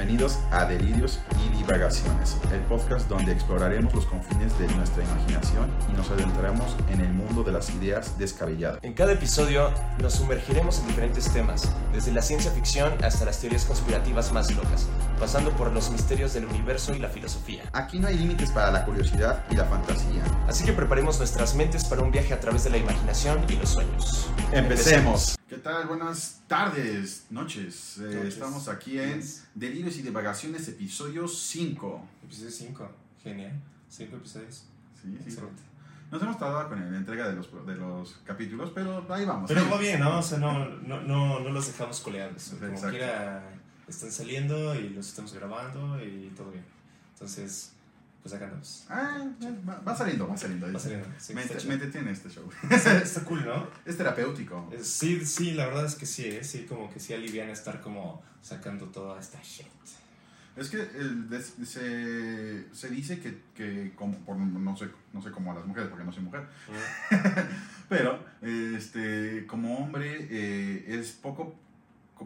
Bienvenidos a Delirios y Divagaciones, el podcast donde exploraremos los confines de nuestra imaginación y nos adentraremos en el mundo de las ideas descabelladas. En cada episodio nos sumergiremos en diferentes temas, desde la ciencia ficción hasta las teorías conspirativas más locas, pasando por los misterios del universo y la filosofía. Aquí no hay límites para la curiosidad y la fantasía. Así que preparemos nuestras mentes para un viaje a través de la imaginación y los sueños. Empecemos. ¿Qué tal? Buenas tardes, noches. Eh, Noches. estamos aquí en. Delirios y Divagaciones, episodio 5. Episodio 5, genial. 5 episodios. Sí, sí. Excelente. Nos hemos tardado con la entrega de los, de los capítulos, pero ahí vamos. Pero ¿eh? va bien, ¿no? O sea, no, no, no, no los dejamos coleados. Como quiera, están saliendo y los estamos grabando y todo bien. Entonces, pues acá andamos. Ah, va, va saliendo, va saliendo. Va saliendo. Sí, me, entretiene este show. Está, está cool, ¿no? Es terapéutico. Sí, sí, la verdad es que sí, ¿eh? Sí, como que sí aliviana estar como sacando toda esta shit. Es que el se, se dice que, que como, por, no, sé, no sé cómo a las mujeres, porque no soy mujer, pero este, como hombre eh, es poco,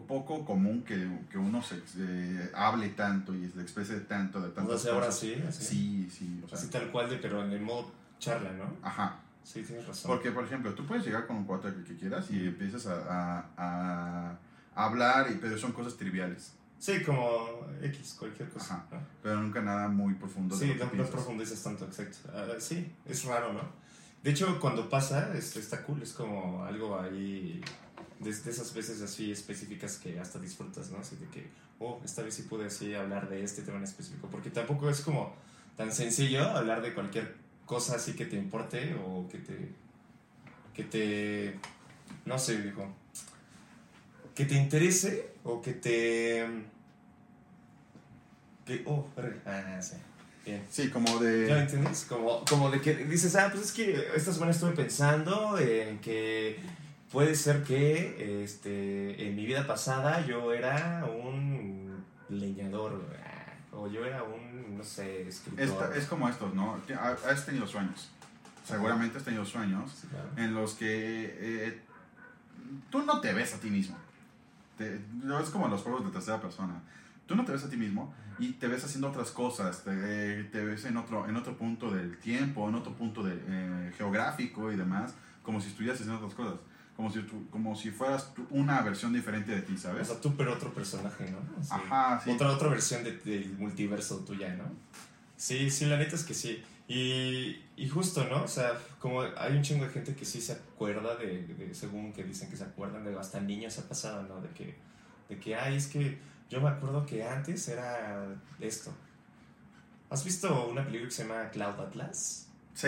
poco común que, que uno se, se hable tanto y se exprese tanto de O tantas sea, ahora cosas. sí, así. Sí, sí, o sea, Así tal cual, de, pero en el modo charla, ¿no? ajá. Sí, tienes razón. Porque, por ejemplo, tú puedes llegar con un cuate que, que quieras y empiezas a, a- a hablar, y, pero son cosas triviales, Sí, como X, cualquier cosa. Ajá. ¿no? pero nunca nada muy profundo. Sí, no, no profundizas tanto, exacto. Ah, sí, es raro, ¿no? De hecho, cuando pasa, es- está cool, es como algo ahí, de, de esas veces así específicas que hasta disfrutas, ¿no? Así de que, oh, esta vez sí pude así hablar de este tema en específico, porque tampoco es como tan sencillo hablar de cualquier cosa así que te importe o que te, que te, no sé, digo, que te interese o que te, que, oh, ah, sí, bien. Sí, como ¿Ya de... entiendes? Como, como de que dices, ah, pues es que esta semana estuve pensando en que puede ser que este, en mi vida pasada yo era un leñador, ah, o yo era un, no sé, escritor. Esta- es como estos, ¿no? Has tenido sueños. Seguramente has tenido sueños Sí, claro. en los que eh, tú no te ves a ti mismo. Te- es como los juegos de tercera persona. Tú no te ves a ti mismo y te ves haciendo otras cosas. Te, te ves en otro, en otro punto del tiempo, en otro punto de, eh, geográfico y demás, como si estuvieras haciendo otras cosas. Como si, tú- como si fueras tú una versión diferente de ti, O ¿sabes? sea, tú pero otro personaje, ¿no? Ajá, sí. Otra, otra versión de- del multiverso tuya, ¿no? Sí, sí, la neta es que sí. Y, y justo, ¿no? O sea, como hay un chingo de gente que sí se acuerda de, de- según que dicen que se acuerdan de hasta niños ha pasado, ¿no? De que, de que, ay, es que yo me acuerdo que antes era esto. ¿Has visto una película que se llama Cloud Atlas? Sí.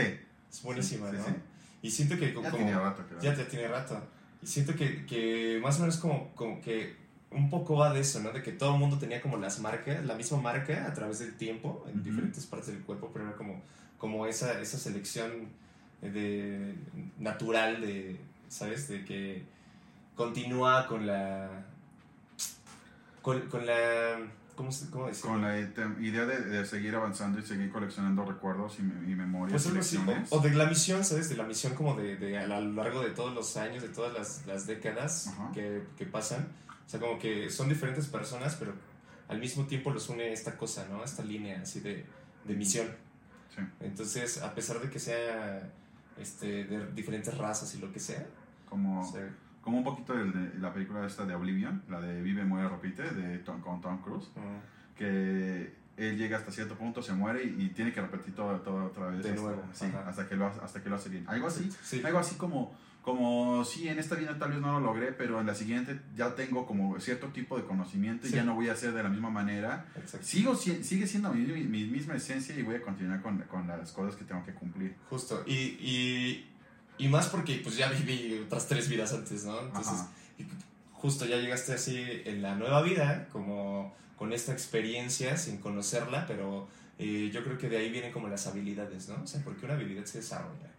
Es buenísima, Sí, sí, ¿no? sí. Y siento que Ya como... tenía rato, creo. Ya, ya tiene rato. Y siento que, que más o menos como, como que un poco va de eso, ¿no? De que todo el mundo tenía como las marcas, la misma marca a través del tiempo en diferentes partes del cuerpo, pero era como, como esa, esa selección de, natural de, ¿sabes? De que continúa con la... Con, con la... ¿Cómo, cómo? Con la idea de, de seguir avanzando y seguir coleccionando recuerdos y, y memorias Pues y o, o de la misión, ¿sabes? De la misión como de, de a lo largo de todos los años, de todas las, las décadas que, que pasan. O sea, como que son diferentes personas, pero al mismo tiempo los une esta cosa, ¿no? Esta línea así de, de misión. Sí. Entonces, a pesar de que sea este, de diferentes razas y lo que sea, Como, o sea, como un poquito de, de la película esta de Oblivion, la de Vive, Muere, Repite, de Tom, con Tom Cruise, mm, que él llega hasta cierto punto, se muere y, y tiene que repetir todo, todo otra vez. De hasta, nuevo, sí, hasta, que lo, hace- hasta que lo hace bien. Algo así, sí, algo así como, como, sí, en esta vida tal vez no lo logré, pero en la siguiente ya tengo como cierto tipo de conocimiento y Sí. ya no voy a hacer de la misma manera. exacto. Sigo, si- sigue siendo mi, mi- mi misma esencia y voy a continuar con, con las cosas que tengo que cumplir. Justo. Y, y, y más porque pues ya viví otras tres vidas antes, ¿no? Entonces, justo ya llegaste así en la nueva vida, como con esta experiencia sin conocerla, pero eh, yo creo que de ahí vienen como las habilidades, ¿no? O sea, porque una habilidad se desarrolla.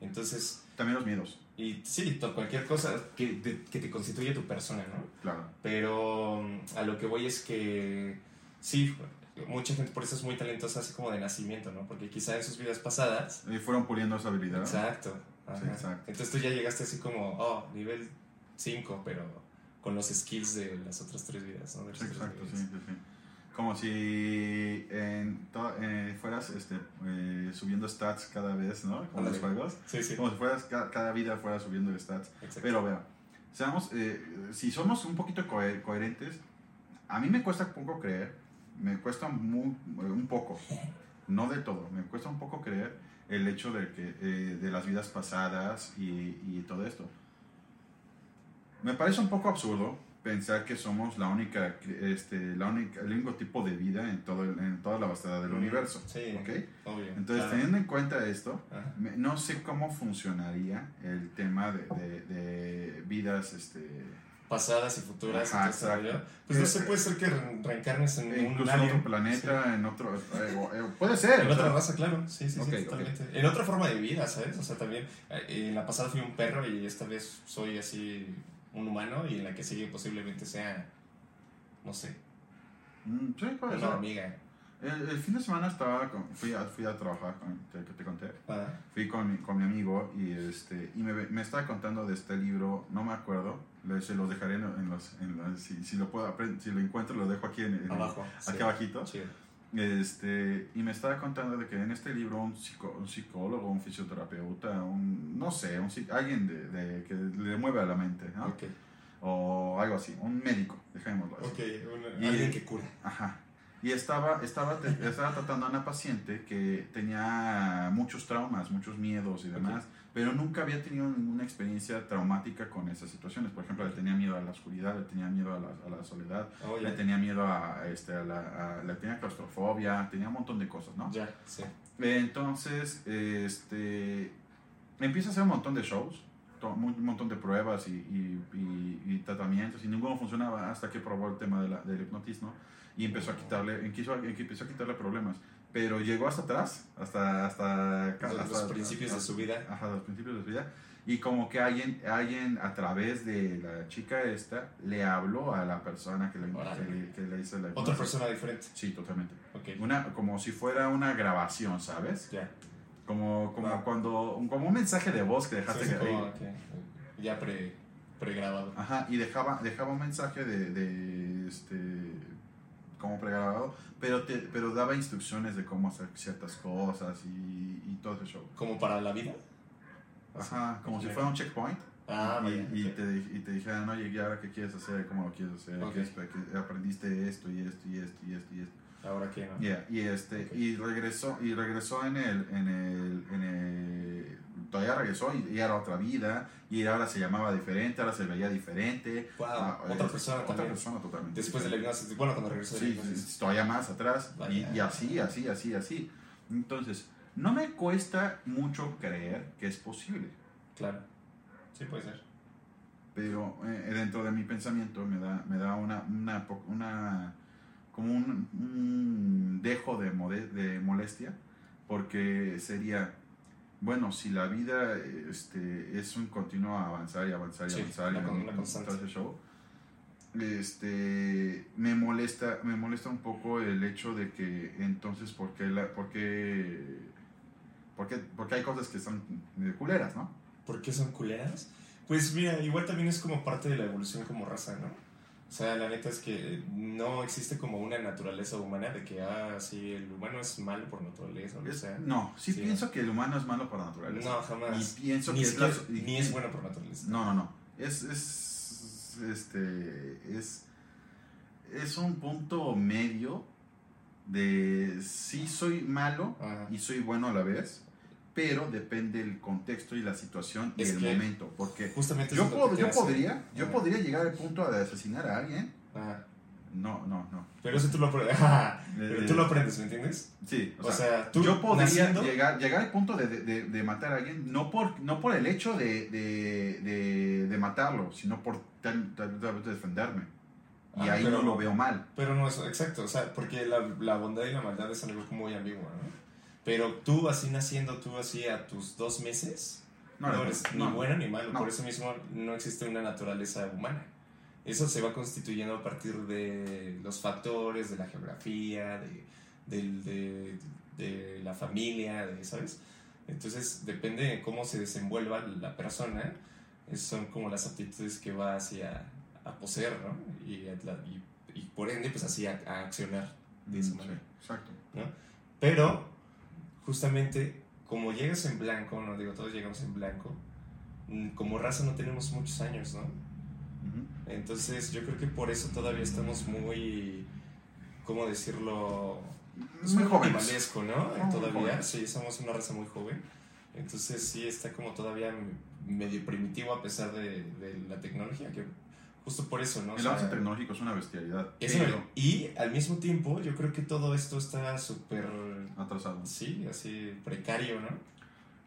Entonces, También los miedos, y sí, cualquier cosa que, de- que te constituye tu persona, ¿no? claro. Pero a lo que voy es que sí, mucha gente por eso es muy talentosa así como de nacimiento, ¿no? Porque quizá en sus vidas pasadas Y fueron puliendo esa habilidad. Exacto. Sí, exacto. Entonces tú ya llegaste así como, oh, nivel 5, pero con los skills de las otras tres vidas, ¿no? De exacto, sí, sí, sí. como si en eh, fueras este, eh, subiendo stats cada vez, ¿no? Como los juegos. Sí, sí. Como si fueras, ca- cada vida fuera subiendo stats. Exacto. Pero vea, seamos, eh, si somos un poquito cohe- coherentes, a mí me cuesta poco creer, me cuesta muy- un poco, no del todo, me cuesta un poco creer el hecho de, que, eh, de las vidas pasadas y, y todo esto. Me parece un poco absurdo pensar que somos la única, este, la única, el único tipo de vida en, todo el- en toda la vastedad del Mm, universo. sí. ¿ok? Obvio. Entonces, claro. teniendo en cuenta esto, Ajá. No sé cómo funcionaría el tema de, de- de vidas, este, Pasadas y futuras. Ajá. Pues no sé, puede ser que re- reencarnes en un en alien. otro planeta, en otro, eh, eh, puede ser. En otra sea, raza, claro. Sí, sí, sí, totalmente. En otra forma de vida, ¿sabes? O sea, también eh, en la pasada fui un perro y esta vez soy así un humano y en la que sigue posiblemente sea, no sé, mm, sí, puede una ser. hormiga. El, el fin de semana estaba con- fui, a, fui a trabajar, con, te, que te conté. Ah, Fui con, mi- con mi amigo y, este, y me, me estaba contando de este libro, no me acuerdo, le- se los dejaré en, los, en los- si, si lo puedo, si lo encuentro lo dejo aquí en, en- abajo. sí. abajito. Este, y me estaba contando de que en este libro un, psico- un psicólogo, un fisioterapeuta, un, no sé, un, alguien de, de- que le mueve a la mente, ¿no? Ok, O algo así, un médico, dejémoslo así. ok. una- Y- alguien que cura. Ajá. Y estaba, estaba, estaba tratando a una paciente que tenía muchos traumas, muchos miedos y demás, pero nunca había tenido ninguna experiencia traumática con esas situaciones. Por ejemplo, le tenía miedo a la oscuridad, le tenía miedo a la, a la soledad, Oh, le ya. tenía miedo a, este, a la, a- le tenía claustrofobia, tenía un montón de cosas, ¿no? Ya, sí. Entonces, este, empieza a hacer un montón de shows, un montón de pruebas y, y- y- y tratamientos y ninguno funcionaba hasta que probó el tema de la- del hipnotismo y empezó a quitarle, empezó, empezó a quitarle problemas. Pero llegó hasta atrás, hasta, hasta, Los- los hasta- principios de su vida. Ajá, los principios de su vida. Y como que alguien, alguien a través de la chica esta le habló a la persona que le, que le, que le hizo la Otra persona diferente. Sí, totalmente. Ok. Una, como si fuera una grabación, ¿sabes? Ya. Como, como Va. cuando, como un mensaje de voz que dejaste Sí, sí, como que ya pre, pregrabado. Ajá, y dejaba, dejaba un mensaje de, de este, como pregrabado, pero, te, pero daba instrucciones de cómo hacer ciertas cosas y, y todo ese show. Como para la vida. Ajá, como si fuera un checkpoint. Ah, y, y te, y te dijeran, oye, ¿y ahora qué quieres hacer? ¿Cómo lo quieres hacer? Ok. ¿Qué qué- aprendiste esto y esto y esto y esto y esto? Ahora que no. Yeah, y este Ok. y regresó y regresó en el en el, en el todavía regresó y, era otra vida y ahora se llamaba diferente ahora se veía diferente Wow, Ah, otra es- persona otra también. persona totalmente Después de la hipnosis. Bueno, cuando regresó sí, sí, todavía más atrás y, así así así así entonces no me cuesta mucho creer que es posible Claro. Sí, puede ser. pero eh, dentro de mi pensamiento me da, me da una, una, como un, un dejo de molestia, porque sería, bueno, si la vida este, es un continuo avanzar y avanzar y Sí, avanzar y con- una en constante. show, este, me molesta, me molesta un poco el hecho de que entonces, ¿por qué, la, por qué, por qué- porque hay cosas que son culeras, ¿no? ¿Por qué son culeras? Pues mira, igual también es como parte de la evolución como raza, ¿no? O sea, la neta es que no existe como una naturaleza humana de que, ah, sí, el humano es malo por naturaleza o sea. no, sí, Sí. pienso que el humano es malo por naturaleza. No, jamás. Y pienso ni, que es ni es bueno por naturaleza. No, no, no. Es, es, este, es, es un punto medio de sí soy malo Ajá. y soy bueno a la vez, pero depende el contexto y la situación y Es el que- momento. Porque Justamente yo, eso yo podría, yo Ajá. podría llegar al punto de asesinar a alguien. Ajá. No, no, no. Pero eso tú lo aprendes. Pero Eh, tú lo aprendes, ¿me entiendes? Sí, O sea, tú yo podría naciendo- llegar, llegar al punto de, de- de matar a alguien, no por, no por el hecho de, de, matarlo, sino por tal, tal- tal vez defenderme. Y Ah, ahí pero- no lo veo mal. Pero no es exacto, o sea, porque la, la bondad y la maldad es algo muy ambiguo, ¿no? Pero tú así naciendo, tú así a tus dos meses, no, No, eres no, ni bueno ni malo, por eso mismo no existe una naturaleza humana. Eso se va constituyendo a partir de los factores, de la geografía, de, del- de- de la familia, de, ¿sabes? Entonces depende de cómo se desenvuelva la persona, son como las aptitudes que va hacia a poseer, ¿no? Y, y- y por ende, pues así a, a accionar de esa Mm, manera. sí, exacto. ¿no? Pero, justamente, como llegas en blanco, no digo, todos llegamos en blanco, mm, como raza no tenemos muchos años, ¿no? Entonces, yo creo que por eso todavía estamos muy, ¿cómo decirlo? Muy jóvenes. ¿no? Muy todavía, sí, somos una raza muy joven. Entonces, sí, está como todavía medio primitivo a pesar de, de la tecnología, que justo por eso, ¿no? O El sea, avance tecnológico es una bestialidad. es una- y al mismo tiempo, yo creo que todo esto está súper atrasado. Sí, así precario, ¿no?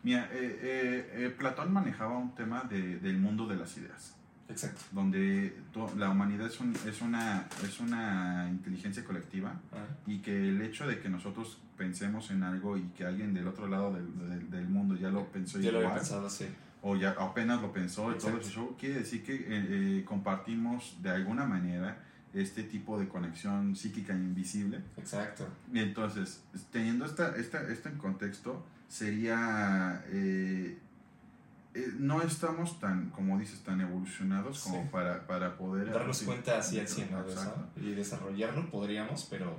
Mira, eh, eh, eh, Platón manejaba un tema de- del mundo de las ideas, Exacto. donde la humanidad es, un- es, una, es una inteligencia colectiva y que el hecho de que nosotros pensemos en algo y que alguien del otro lado del, del- del mundo ya lo pensó yo lo había igual, pensado así. O ya apenas lo pensó y todo Exacto. ese show, quiere decir que eh, eh, compartimos de alguna manera este tipo de conexión psíquica invisible. Exacto. Y entonces, teniendo esta, esta, esto en contexto, sería... eh, no estamos tan, como dices, tan evolucionados como Sí. para, para poder... Darnos cuenta así al 100 ¿no? de Exacto. eso. Y desarrollarlo podríamos, pero.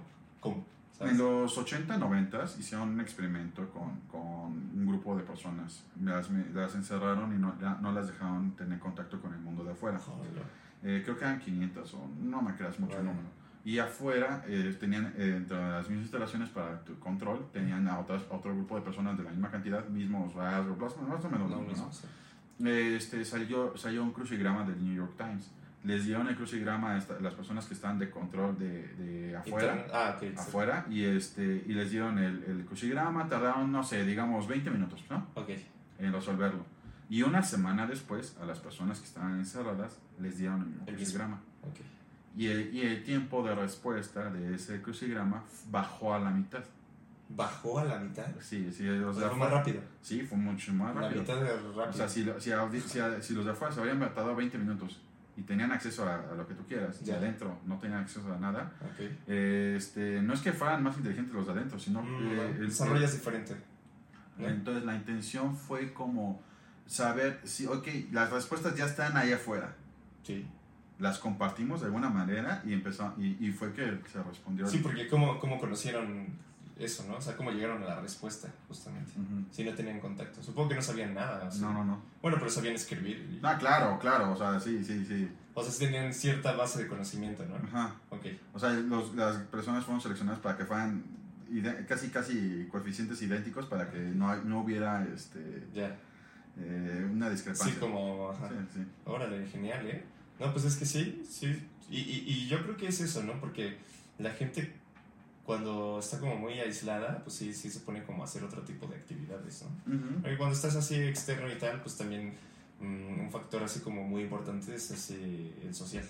¿Sabes? En los 80, 90 hicieron un experimento con, con un grupo de personas. Las, las encerraron y no, ya no las dejaron tener contacto con el mundo de afuera. Eh, creo que eran 500 o no me creas mucho el Vale. número. Y afuera eh, tenían, eh, dentro de las mismas instalaciones para tu control, tenían a, otras, a otro grupo de personas de la misma cantidad, mismos rasgos, más, o menos No, mismo, ¿no? sí. Eh, este, salió, salió un crucigrama del New York Times. Les dieron el crucigrama a esta- las personas que están de control de, de afuera Internet- Ah, ok. sí. afuera y este y les dieron el, el crucigrama, tardaron, no sé, digamos 20 minutos, ¿no? En resolverlo. Y una semana después, a las personas que estaban encerradas, les dieron el El crucigrama. Ok. Y el, y el tiempo de respuesta de ese crucigrama bajó a la mitad. Bajó a la mitad. Sí, sí, o sea, fue más rápido. sí, fue mucho más La rápido. mitad de rápido. O sea, si, si, si si los de afuera se habían tardado 20 minutos y tenían acceso a, a lo que tú quieras, y Ya. adentro no tenían acceso a nada, eh, este, no es que fueran más inteligentes los de adentro, sino Mm, que el- desarrollas diferente. ¿no? Entonces la intención fue como saber si, ok, las respuestas ya están ahí afuera. Sí. Las compartimos de alguna manera y empezó, y, y fue que se respondió. Sí, porque ¿cómo, ¿cómo conocieron eso, no? O sea, ¿cómo llegaron a la respuesta, justamente? Si no tenían contacto. Supongo que no sabían nada. o sea. No, no, no. Bueno, pero sabían escribir. y- Ah, claro, claro, o sea, sí, sí, sí. O sea, sí tenían cierta base de conocimiento, ¿no? Ajá. Ok. O sea, los- las personas fueron seleccionadas para que fueran casi, casi coeficientes idénticos para que no, no hubiera este, Ya. eh, una discrepancia. Sí, como... Ajá. Sí, sí. Órale, genial, ¿eh? No, pues es que sí, sí. Y, y, y yo creo que es eso, ¿no? Porque la gente cuando está como muy aislada, pues sí, sí se pone como a hacer otro tipo de actividades, ¿no? Porque cuando estás así externo y tal, pues también mm, un factor así como muy importante es así el social,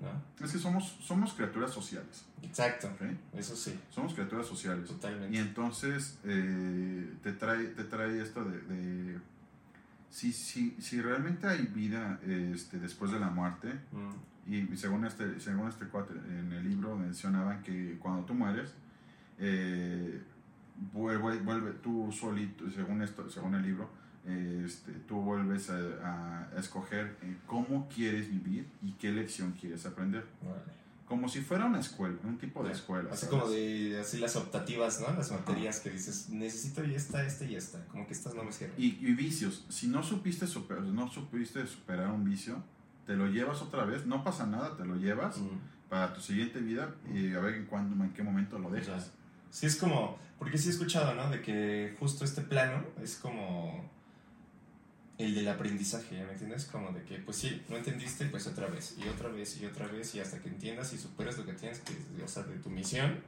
¿no? Es que somos, somos criaturas sociales. Exacto, eso sí, Somos criaturas sociales. Y totalmente. entonces eh, te, trae, te trae esto de, de si, si, si realmente hay vida este, después de la muerte, Mm, y según este, según este cuate en el libro mencionaban que cuando tú mueres, eh, vuelve, vuelve tú solito, según, esto, según el libro, este, tú vuelves a, a- escoger eh, cómo quieres vivir y qué lección quieres aprender. órale. Como si fuera una escuela, un tipo de escuela. Así ¿sabes? como de así las optativas, ¿no? Las materias que dices, necesito y esta, esta y esta. Como que estas no me sirven. Y, y vicios. Si no supiste, super- no supiste superar un vicio, te lo llevas otra vez. No pasa nada, te lo llevas para tu siguiente vida y a ver en, cuándo, en qué momento lo dejas. Ya. Sí, es como, porque sí he escuchado, ¿no? De que justo este plano es como el del aprendizaje, ¿ya me entiendes? Como de que, pues sí, no entendiste, pues otra vez, y otra vez, y otra vez, y hasta que entiendas y superes lo que tienes que, o sea, de tu misión,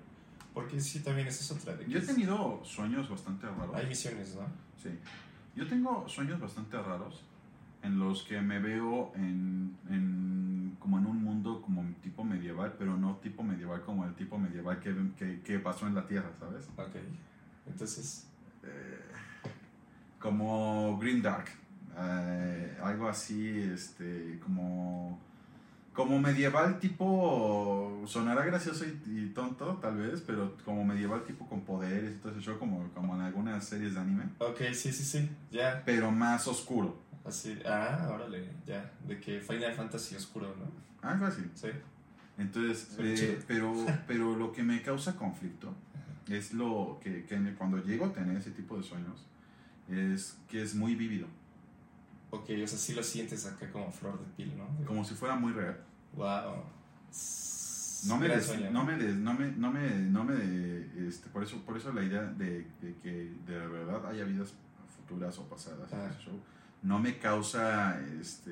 porque sí, también esa es otra. De que Yo he es- tenido sueños bastante raros. hay misiones, ¿no? Sí. Yo tengo sueños bastante raros en los que me veo en, en- como en un mundo como tipo medieval, pero no tipo medieval como el tipo medieval que, que, que pasó en la Tierra, ¿sabes? Ok. Entonces, Eh, como Green Dark, eh, algo así, este, como, como medieval tipo, sonará gracioso y, y tonto tal vez, pero como medieval tipo con poderes y todo ese show, como, como en algunas series de anime, ok, sí, sí, sí, ya, pero más oscuro, así, ah, órale, ya, de que Final Fantasy oscuro, ¿no? algo así. Sí. Entonces, eh, pero, pero lo que me causa conflicto es lo que, que cuando llego a tener ese tipo de sueños, es que es muy vívido, Ok, o sea, sí lo sientes acá como flor de piel, ¿no? como si fuera muy real. Wow. No me, des- no me, des- no me, no me, no me, este, por eso, por eso la idea de, de que de verdad haya vidas futuras o pasadas en Ah. ese show, no me causa, este,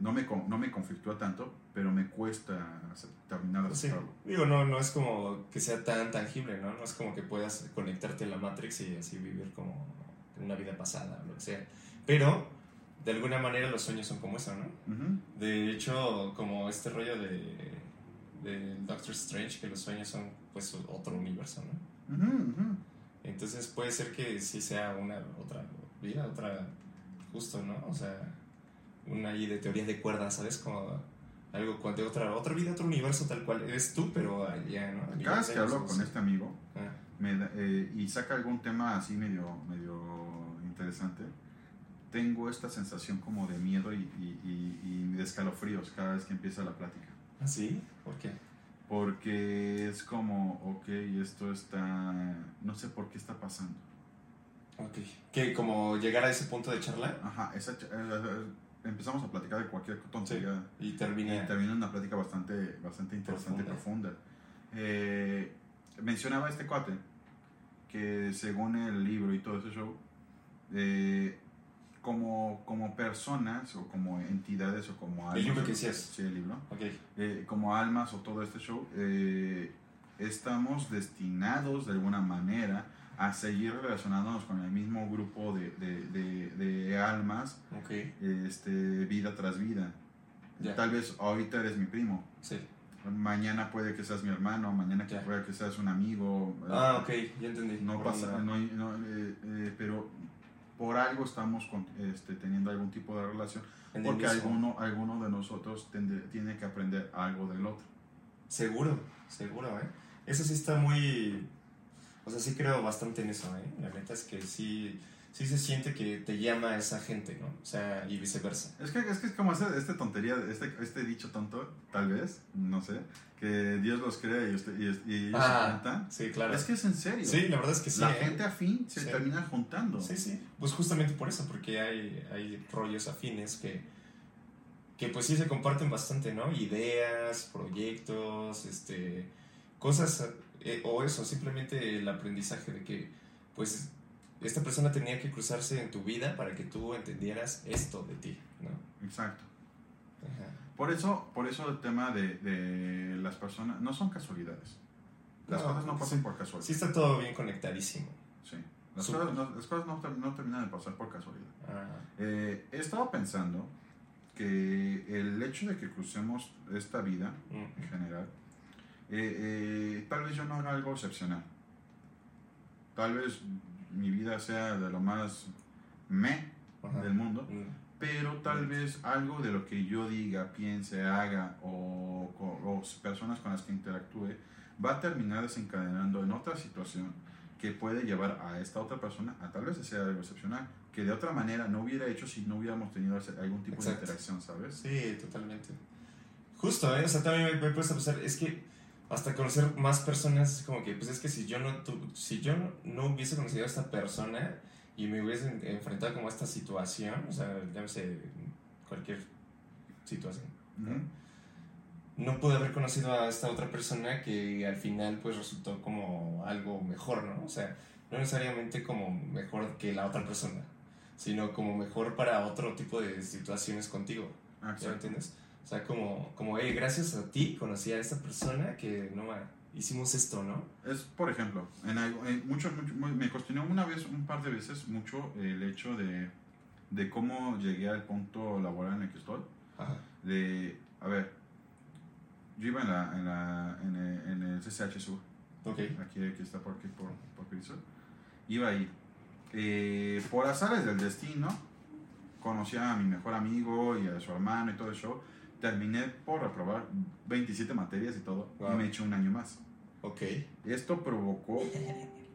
no me, no me conflictúa tanto, pero me cuesta terminar de Pues sí. aceptarlo. Digo, no, no es como que sea tan tangible, ¿no? No es como que puedas conectarte a la Matrix y así vivir como una vida pasada o lo que sea. Pero, de alguna manera, los sueños son como eso, ¿no? De hecho, como este rollo de del Doctor Strange, que los sueños son pues otro universo, ¿no? Entonces puede ser que sí sea una otra vida, otra justo, ¿no? O sea, una ahí de teorías de cuerdas, ¿sabes? Como algo de otra otra vida, otro universo tal cual eres tú, pero allá, ¿no? Cada vez de que hablo con este amigo. Ah, me da- eh, y saca algún tema así medio, medio interesante, tengo esta sensación como de miedo y, y- y- y de escalofríos cada vez que empieza la plática. ¿Ah, sí? ¿Por qué? Porque es como, ok, esto está, no sé por qué está pasando. Ok. Que como llegar a ese punto de charla Ajá, esa ch- eh, empezamos a platicar de cualquier tontería. y Y termina. termina una plática bastante, bastante interesante y profunda. Eh, mencionaba este cuate que según el libro y todo ese show, eh, como, como personas o como entidades o como almas. El libro que decías. Sí, el libro. Ok. eh, como almas o todo este show, eh, estamos destinados de alguna manera a seguir relacionándonos con el mismo grupo de, de- de- de almas, este, vida tras vida. Ya. Tal vez ahorita eres mi primo, Sí. mañana puede que seas mi hermano, mañana que Ya. puede que seas un amigo. eh, Ah, ok, ya entendí. No pasa, no, no, eh, eh, pero por algo estamos con- este, teniendo algún tipo de relación, En porque alguno, alguno de nosotros tende- tiene que aprender algo del otro. Seguro, seguro, ¿eh? Eso sí está muy... O sea, sí creo bastante en eso, ¿eh? La neta es que sí, sí se siente que te llama esa gente, ¿no? O sea, y viceversa. Es que es, que es como esta este tontería, este, este dicho tonto, tal vez, no sé, que Dios los crea y, usted- y, y ellos se juntan. sí, claro. Es que es en serio. Sí, la verdad es que sí. la ¿eh? gente afín se Sí. termina juntando. Sí, sí. Pues justamente por eso, porque hay, hay rollos afines que, que pues sí se comparten bastante, ¿no? Ideas, proyectos, este, cosas, eh, o eso, simplemente el aprendizaje de que, pues, esta persona tenía que cruzarse en tu vida para que tú entendieras esto de ti, ¿no? Exacto. Ajá. Por eso, por eso el tema de, de las personas no son casualidades. Las No, cosas no pasan sí. por casualidad. Sí está todo bien conectadísimo. Sí. Las cosas, no, las cosas no, ter- no terminan de pasar por casualidad. Ah, Eh, he estado pensando que el hecho de que crucemos esta vida en general, eh, eh, tal vez yo no haga algo excepcional. Tal vez mi vida sea de lo más me ajá. del mundo, Mm, pero tal vez algo de lo que yo diga, piense, haga o, o- o personas con las que interactúe va a terminar desencadenando en otra situación que puede llevar a esta otra persona a tal vez hacer algo excepcional que de otra manera no hubiera hecho si no hubiéramos tenido algún tipo Exacto. de interacción, ¿sabes? Sí, totalmente. Justo, ¿eh? O sea, también me he puesto a pensar, es que hasta conocer más personas, es como que, pues es que si yo no, tu- si yo no, no hubiese conocido a esta persona y me hubiese en- enfrentado como a esta situación, o sea, llámese cualquier situación, Ujú. no pude haber conocido a esta otra persona que al final pues resultó como algo mejor, ¿no? O sea, no necesariamente como mejor que la otra persona, sino como mejor para otro tipo de situaciones contigo. Ah, ¿Ya me entiendes? O sea, como, como hey, gracias a ti conocí a esta persona que no hicimos esto, ¿no? Es, por ejemplo, en algo, en mucho, mucho- me cuestionó una vez, un par de veces, mucho el hecho de, de cómo llegué al punto laboral en el que estoy. Ajá. De, a ver, yo iba en, la, en, la, en, el, en el CCH Sur, Ok. aquí, aquí está por aquí, por, por Cristo. Iba ahí. Eh, por azares del destino, conocí a mi mejor amigo y a su hermano y todo el show. Terminé por reprobar 27 materias y todo, Wow. y me eché un año más. Ok. Esto provocó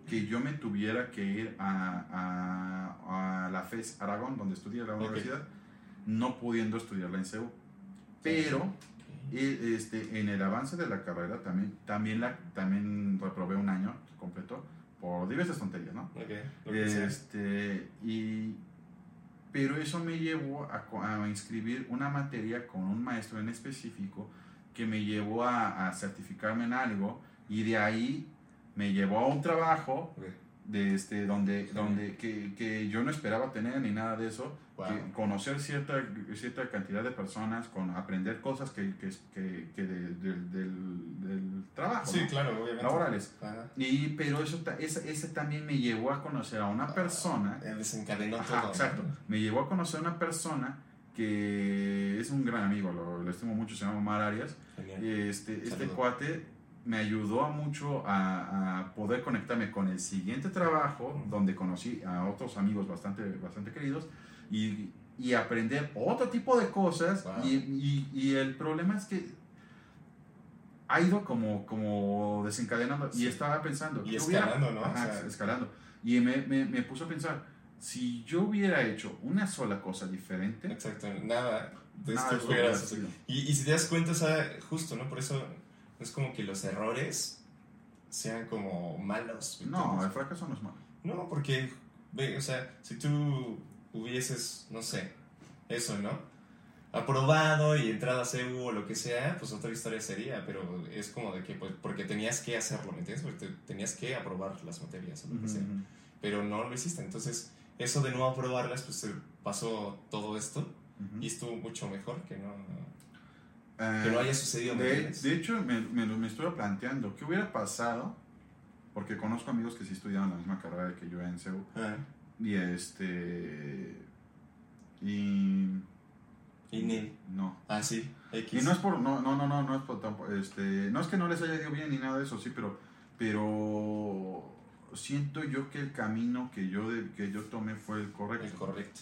que yo me tuviera que ir a, a, a la FES Aragón, donde estudié la universidad, no pudiendo estudiarla en CEU. Pero este, en el avance de la carrera también, también, la, también reprobé un año completo por diversas tonterías, ¿no? Ok, lo que sea. Este, y, pero eso me llevó a, inscribir una materia con un maestro en específico que me llevó a, a certificarme en algo y de ahí me llevó a un trabajo de este, donde, donde que, que yo no esperaba tener ni nada de eso, Wow. conocer cierta, cierta cantidad de personas, con aprender cosas que, que, que, que de- del- del, del trabajo. Sí, ¿no? claro, obviamente. Laborales. Ajá. Y, pero eso, ese, ese también me llevó a conocer a una persona. Eh, Desencadenó Ajá, todo. exacto. Me llevó a conocer a una persona que es un gran amigo, lo, lo estimo mucho, se llama Omar Arias. Genial. Este, este cuate me ayudó mucho a, a poder conectarme con el siguiente trabajo, Ujú. donde conocí a otros amigos bastante, bastante queridos y, y aprender otro tipo de cosas. Wow. Y, y- y el problema es que ha ido como, como desencadenando y Sí. estaba pensando. Y ¿qué hubiera- escalando, ¿no? O Ajá, sea- escalando. Y me, me, me puso a pensar, si yo hubiera hecho una sola cosa diferente, Exacto, nada de nada esto hubiera sucedido. Y, y si te das cuenta, o sea, justo, ¿no? Por eso es como que los errores sean como malos. ¿me No, el fracaso no es malo. No, porque, ve, o sea, si tú hubieses, no sé, eso, ¿no? Aprobado y entrado a CEU o lo que sea, pues otra historia sería, pero es como de que, pues, porque tenías que hacerlo, ¿me entiendes? Porque te- tenías que aprobar las materias o lo que sea, pero no lo hiciste. Entonces, eso de no aprobarlas, pues se pasó todo esto Ujú. y estuvo mucho mejor que no, Eh, que no haya sucedido, ¿me de, hecho, me, me, lo- me estuve planteando, ¿qué hubiera pasado? Porque conozco amigos que sí estudiaron la misma carrera que yo en CEU. Ah, Y este. Y. y ni- No. ah, sí, X. Y no es por. No, no, no, no, no es por tampoco. Este, no es que no les haya ido bien ni nada de eso, sí, pero. Pero. Siento yo que el camino que yo, de- que yo tomé fue el correcto. el correcto.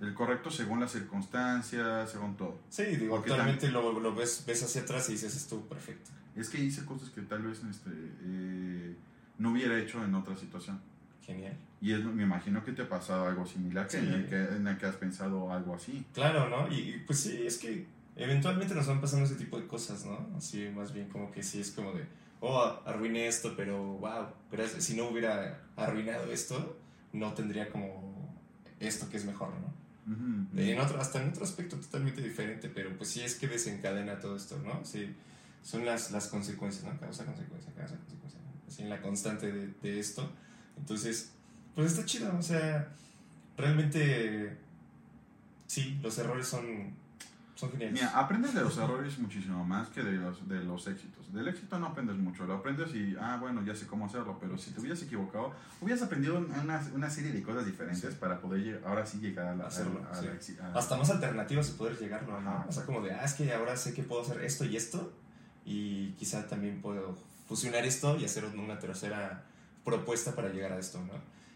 El correcto según las circunstancias, según todo. Sí, digo, actualmente lo, lo ves, ves hacia atrás y dices, estuvo perfecto. Es que hice cosas que tal vez este, eh, no hubiera hecho en otra situación. Genial. Y es, me imagino que te ha pasado algo similar, que Sí. en, el que, en el que has pensado algo así. Claro, ¿no? Y, y, pues sí, es que eventualmente nos van pasando ese tipo de cosas, ¿no? Así, más bien como que sí es como de, oh, arruiné esto, pero wow, gracias. Si no hubiera arruinado esto, no tendría como esto que es mejor, ¿no? En otro, hasta en otro aspecto totalmente diferente, pero pues sí es que desencadena todo esto, ¿no? Sí, son las, las consecuencias, ¿no? Causa, consecuencia, causa, consecuencia. Así en la constante de, de esto. Entonces, pues está chido, o sea, realmente sí, los errores son, son geniales. Mira, aprendes de los errores muchísimo más que de los, de los éxitos. Del éxito no aprendes mucho, lo aprendes y, ah, bueno, ya sé cómo hacerlo, pero si te hubieras equivocado, hubieras aprendido una, una serie de cosas diferentes Sí. para poder lleg- ahora sí llegar a la, Hacerlo, a, a sí. la a- Hasta más alternativas y poder llegarlo, ¿no? Ajá. O sea, como de, ah, es que ahora sé que puedo hacer esto y esto, y quizá también puedo fusionar esto y hacer una tercera propuesta para llegar a esto, ¿no?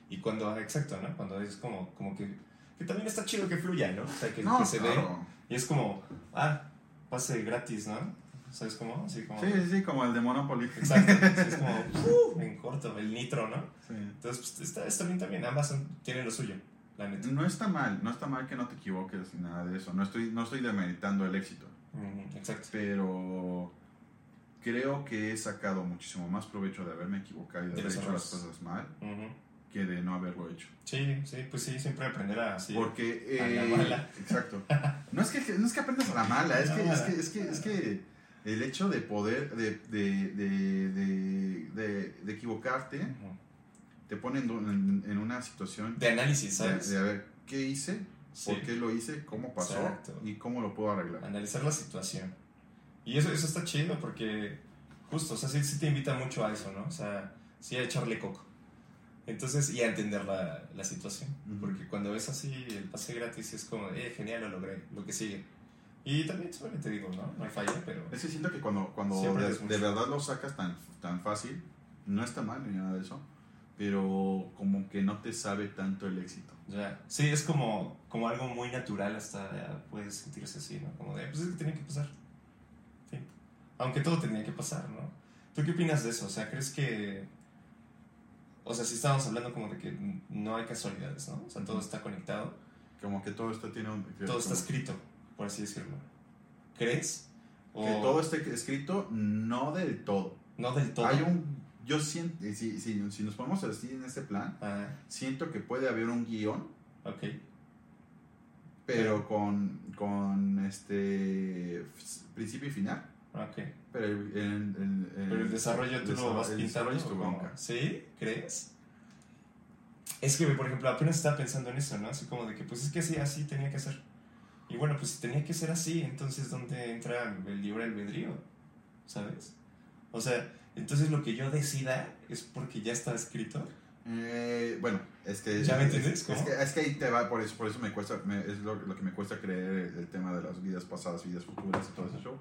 Y cuando, exacto, ¿no? Cuando es como, como que, que también está chido que fluya, ¿no? O sea, que, No, que se claro. y es como, ah, pase gratis, ¿no? ¿Sabes cómo? Así como... Sí, sí, sí, como el de Monopoly. Exacto, es como, uh, en corto, el nitro, ¿no? Sí. Entonces, pues, está, está bien también, ambas son- tienen lo suyo, la neta. No está mal, no está mal que no te equivoques ni nada de eso. No estoy, no estoy demeritando el éxito, Exacto. pero creo que he sacado muchísimo más provecho de haberme equivocado y de, De haber hecho las cosas mal que de no haberlo hecho. Sí, sí, pues sí, siempre aprender a así. Porque A la eh, mala. exacto. No es que no es que aprendas a la mala, es que es que es que es que el hecho de poder de, de, de, de, de- de equivocarte Ujú. te pone en, en- en una situación De análisis, de, ¿sabes? de a ver qué hice, Sí. por qué lo hice, cómo pasó Exacto. y cómo lo puedo arreglar. Analizar la situación. Y eso, eso está chido porque, justo, o sea, sí, sí te invita mucho a eso, ¿no? O sea, sí a echarle coco. Entonces, y a entender la, la situación. Ujú. Porque cuando ves así el pase gratis es como, eh, genial, lo logré, lo que sigue. Y también, solamente te digo, ¿no? No hay falla, pero... Es que siento que cuando, cuando de, de verdad lo sacas tan, tan fácil, no está mal ni nada de eso, pero como que no te sabe tanto el éxito. Ya, sí, es como, como algo muy natural, hasta ya puedes sentirse así, ¿no? Como de, pues es que tenía que pasar. Sí. Aunque todo tenía que pasar, ¿no? ¿Tú qué opinas de eso? O sea, ¿crees que... O sea, si estábamos hablando como de que no hay casualidades, ¿no? O sea, todo está conectado, Como que todo esto tiene un... todo está escrito, por así decirlo. ¿Crees? O Que todo esté escrito, no del todo. no del todo. Hay un. Yo siento. Si, si, si nos ponemos así en este plan, siento que puede haber un guion, ok. pero con, con este. principio y final. Ok. Pero el, el- el- el- Pero el desarrollo tú lo vas pintando. desarrollo es tu ¿o cómo? bronca. ¿Sí? ¿Crees? Es que, por ejemplo, apenas estaba pensando en eso, ¿no? Así como de que, pues es que sí, así tenía que ser. Y bueno, pues si tenía que ser así, entonces ¿dónde entra el libre albedrío? ¿Sabes? O sea, entonces lo que yo decida es porque ya está escrito. Eh, bueno, es que. ¿Ya me es- entiendes? Es, ¿Cómo? que, es que ahí te va, por eso, por eso me cuesta, me- es lo, lo que me cuesta creer el tema de las vidas pasadas, vidas futuras y todo ese show.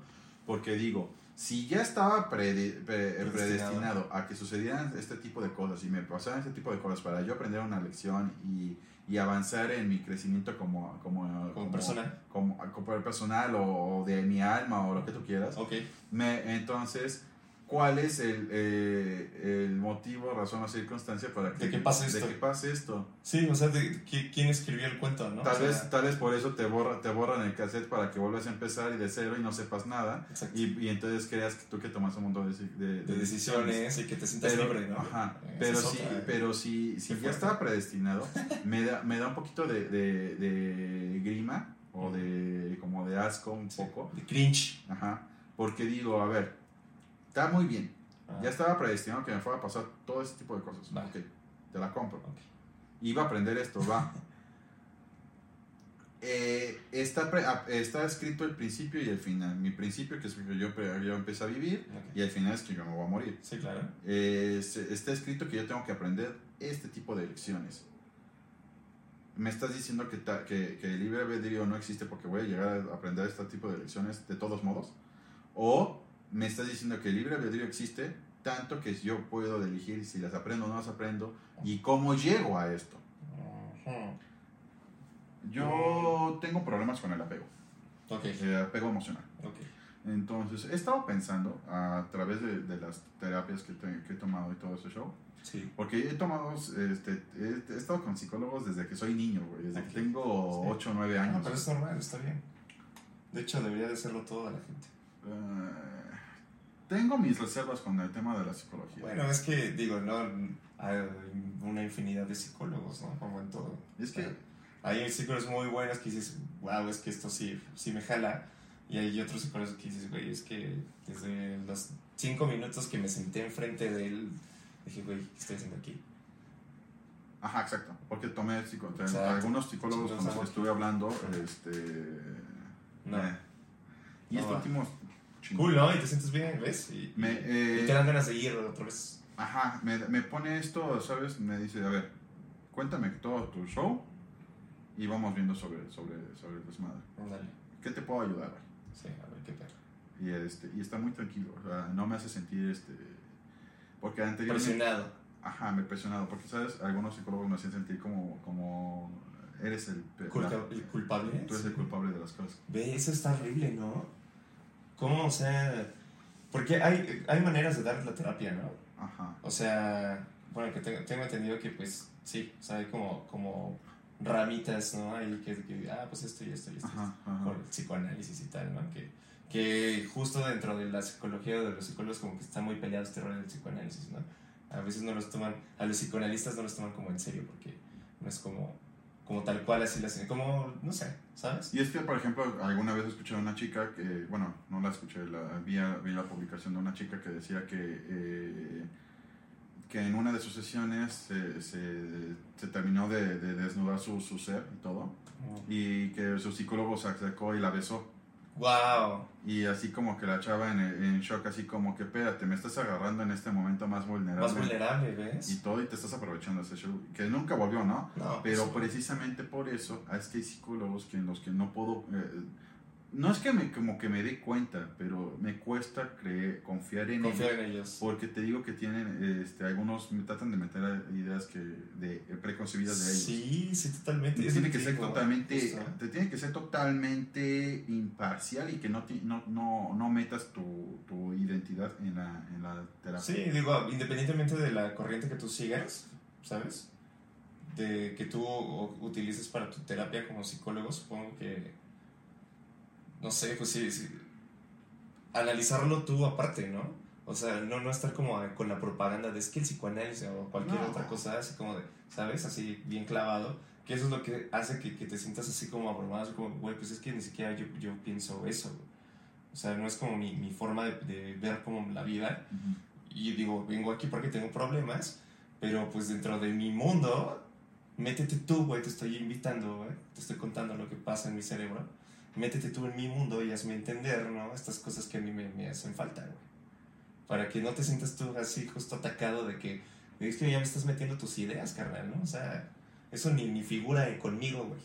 Porque digo, si ya estaba pre- Predestinado. predestinado a que sucedieran este tipo de cosas y me pasaran este tipo de cosas para yo aprender una lección y, y avanzar en mi crecimiento como, como, Como persona. como, como personal o, o de mi alma o lo que tú quieras, me, entonces, ¿cuál es el, eh, el motivo, razón o circunstancia para que, De que pase de esto. que pase esto? Sí, o sea, de, qui- ¿quién escribió el cuento, no? Tal, O sea, vez, tal vez por eso te, borra, te borran el cassette para que vuelvas a empezar y de cero y no sepas nada. Y, y entonces creas que tú que tomas un montón de, de- de decisiones y que te sientas Pero, libre, ¿no? ajá, pero sí, otra, pero si, si ya estaba predestinado, me da, me da un poquito de, de, de grima o de como de asco un Sí, poco. De cringe. Ajá, porque digo, a ver, está muy bien. Ah, Ya estaba predestinado que me fuera a pasar todo ese tipo de cosas. Vale. Ok, te la compro. ok. Iba a aprender esto, va. Eh, está, pre- a- está escrito el principio y el final. Mi principio, que es que yo, yo empecé a vivir, Ok. y el final es que yo me voy a morir. Sí, claro. Eh, está escrito que yo tengo que aprender este tipo de lecciones. Me estás diciendo que, ta- que, que el libre albedrío no existe porque voy a llegar a aprender este tipo de lecciones de todos modos. O me estás diciendo que el libre albedrío existe tanto que yo puedo elegir si las aprendo o no las aprendo y cómo llego a esto. Yo tengo problemas con el apego, Ok, el apego emocional. Entonces, he estado pensando a través de, de las terapias que, te- que he tomado y todo ese show, Sí. porque he tomado, este, he, he estado con psicólogos desde que soy niño, güey, desde que tengo Sí. 8 o 9 Ah, años. pero es normal, está bien. De hecho, debería de hacerlo toda la gente. Eh, tengo mis reservas con el tema de la psicología. Bueno, es que, digo, no hay una infinidad de psicólogos, ¿no? Como en todo. es que, hay psicólogos muy buenos que dices, wow, es que esto sí, sí me jala. Y hay otros psicólogos que dices, güey, es que desde los cinco minutos que me senté enfrente de él, dije, güey, ¿qué estoy haciendo aquí? ajá, exacto, porque tomé Exacto. algunos psicólogos con los que estuve hablando, este... No. eh, y No este va. Cool, ¿no? Y te sientes bien, ¿ves? Y, Me, eh, y te dan ganas de ir otra vez. Ajá, me, me pone esto, ¿sabes? Me dice, a ver, cuéntame todo tu show y vamos viendo sobre, sobre, sobre el desmadre. Ándale. ¿Qué te puedo ayudar? Sí, a ver qué tal. Y, este, y está muy tranquilo, o sea, no me hace sentir, este, porque anteriormente... Presionado. Ajá, me he presionado, porque, ¿sabes? Algunos psicólogos me hacen sentir como, como eres el, Culpa- la- ¿El culpable? tú eres el culpable de las cosas. Ve, eso está horrible, ¿no? ¿Cómo? O sea, porque hay, hay maneras de dar la terapia, ¿no? Ajá, O sea, bueno, que tengo, tengo entendido que pues sí, o sea, hay como, como ramitas, ¿no? Ahí que, que, ah, pues esto y esto y esto. ajá, ajá. Por psicoanálisis y tal, ¿no? Que, que justo dentro de la psicología o de los psicólogos como que está muy peleado este rol del psicoanálisis, ¿no? A veces no los toman, a los psicoanalistas no los toman como en serio porque no es como, como tal cual así la como, no sé, ¿sabes? Y es que, por ejemplo, alguna vez escuché a una chica que, bueno, no la escuché, la, vi, vi la publicación de una chica que decía que, eh, que en una de sus sesiones se, se- se terminó de, de desnudar su, su ser y todo, y que su psicólogo se acercó y la besó. ¡Wow! Y así como que la chava en, en shock, así como que, espérate, me estás agarrando en este momento más vulnerable. Más vulnerable, ¿ves? Y todo, y te estás aprovechando ese show, que nunca volvió, ¿no? No, Pero pues, precisamente por eso es que hay psicólogos que en los que no puedo... eh, no es que me, como que me dé cuenta, pero me cuesta creer, confiar en confiar ellos. en ellos. Porque te digo que tienen, este, algunos me tratan de meter ideas que de eh, preconcebidas de ellos. Sí, sí, totalmente. Es tiene que ser totalmente, justo. te tiene que ser totalmente imparcial y que no, ti- no, no, no metas tu, tu identidad en la, en la terapia. Sí, digo, independientemente de la corriente que tú sigas, ¿sabes? De que tú utilices para tu terapia como psicólogo, supongo que. No sé, pues sí, sí. analizarlo tú aparte, ¿no? O sea, no, no estar como con la propaganda de es que el psicoanálisis o cualquier No. otra cosa, así como de, ¿sabes? Así bien clavado. Que eso es lo que hace que, que te sientas así como abrumado, así como, güey, pues es que ni siquiera yo, yo pienso eso, güey. O sea, no es como mi, mi forma de, de ver como la vida. Y digo, vengo aquí porque tengo problemas, pero pues dentro de mi mundo, métete tú, güey, te estoy invitando, güey, te estoy contando lo que pasa en mi cerebro. Métete tú en mi mundo y hazme entender, ¿no? Estas cosas que a mí me, me hacen falta, güey. Para que no te sientas tú así justo atacado de que, es que ya me estás metiendo tus ideas, carnal, ¿no? O sea, eso ni, ni figura en conmigo, güey.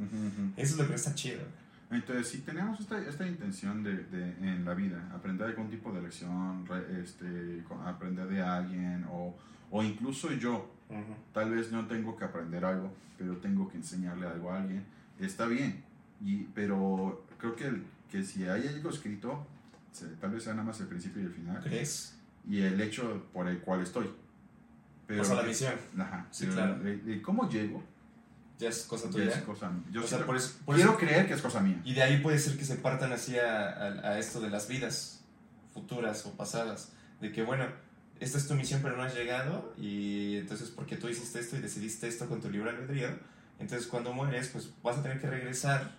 Eso es lo que está chido. güey. Entonces, si tenemos esta, esta intención de, de- en la vida, aprender algún tipo de lección, este, aprender de alguien, o, o incluso yo, Ujú. tal vez no tengo que aprender algo, pero tengo que enseñarle algo a alguien, está bien. Y, pero creo que, el- que si hay algo escrito, se- tal vez sea nada más el principio y el final, ¿Crees? y el hecho por el cual estoy. Pero, o sea, la misión Ajá, Sí, claro. el- el cómo llego, ya es cosa ya tuya. es cosa Yo o sea, sí- por eso, por quiero eso- creer que es cosa mía. Y de ahí puede ser que se partan así a, a- a esto de las vidas futuras o pasadas. De que, bueno, esta es tu misión, pero no has llegado. Y entonces, porque tú hiciste esto y decidiste esto con tu libre albedrío, entonces cuando mueres, pues vas a tener que regresar,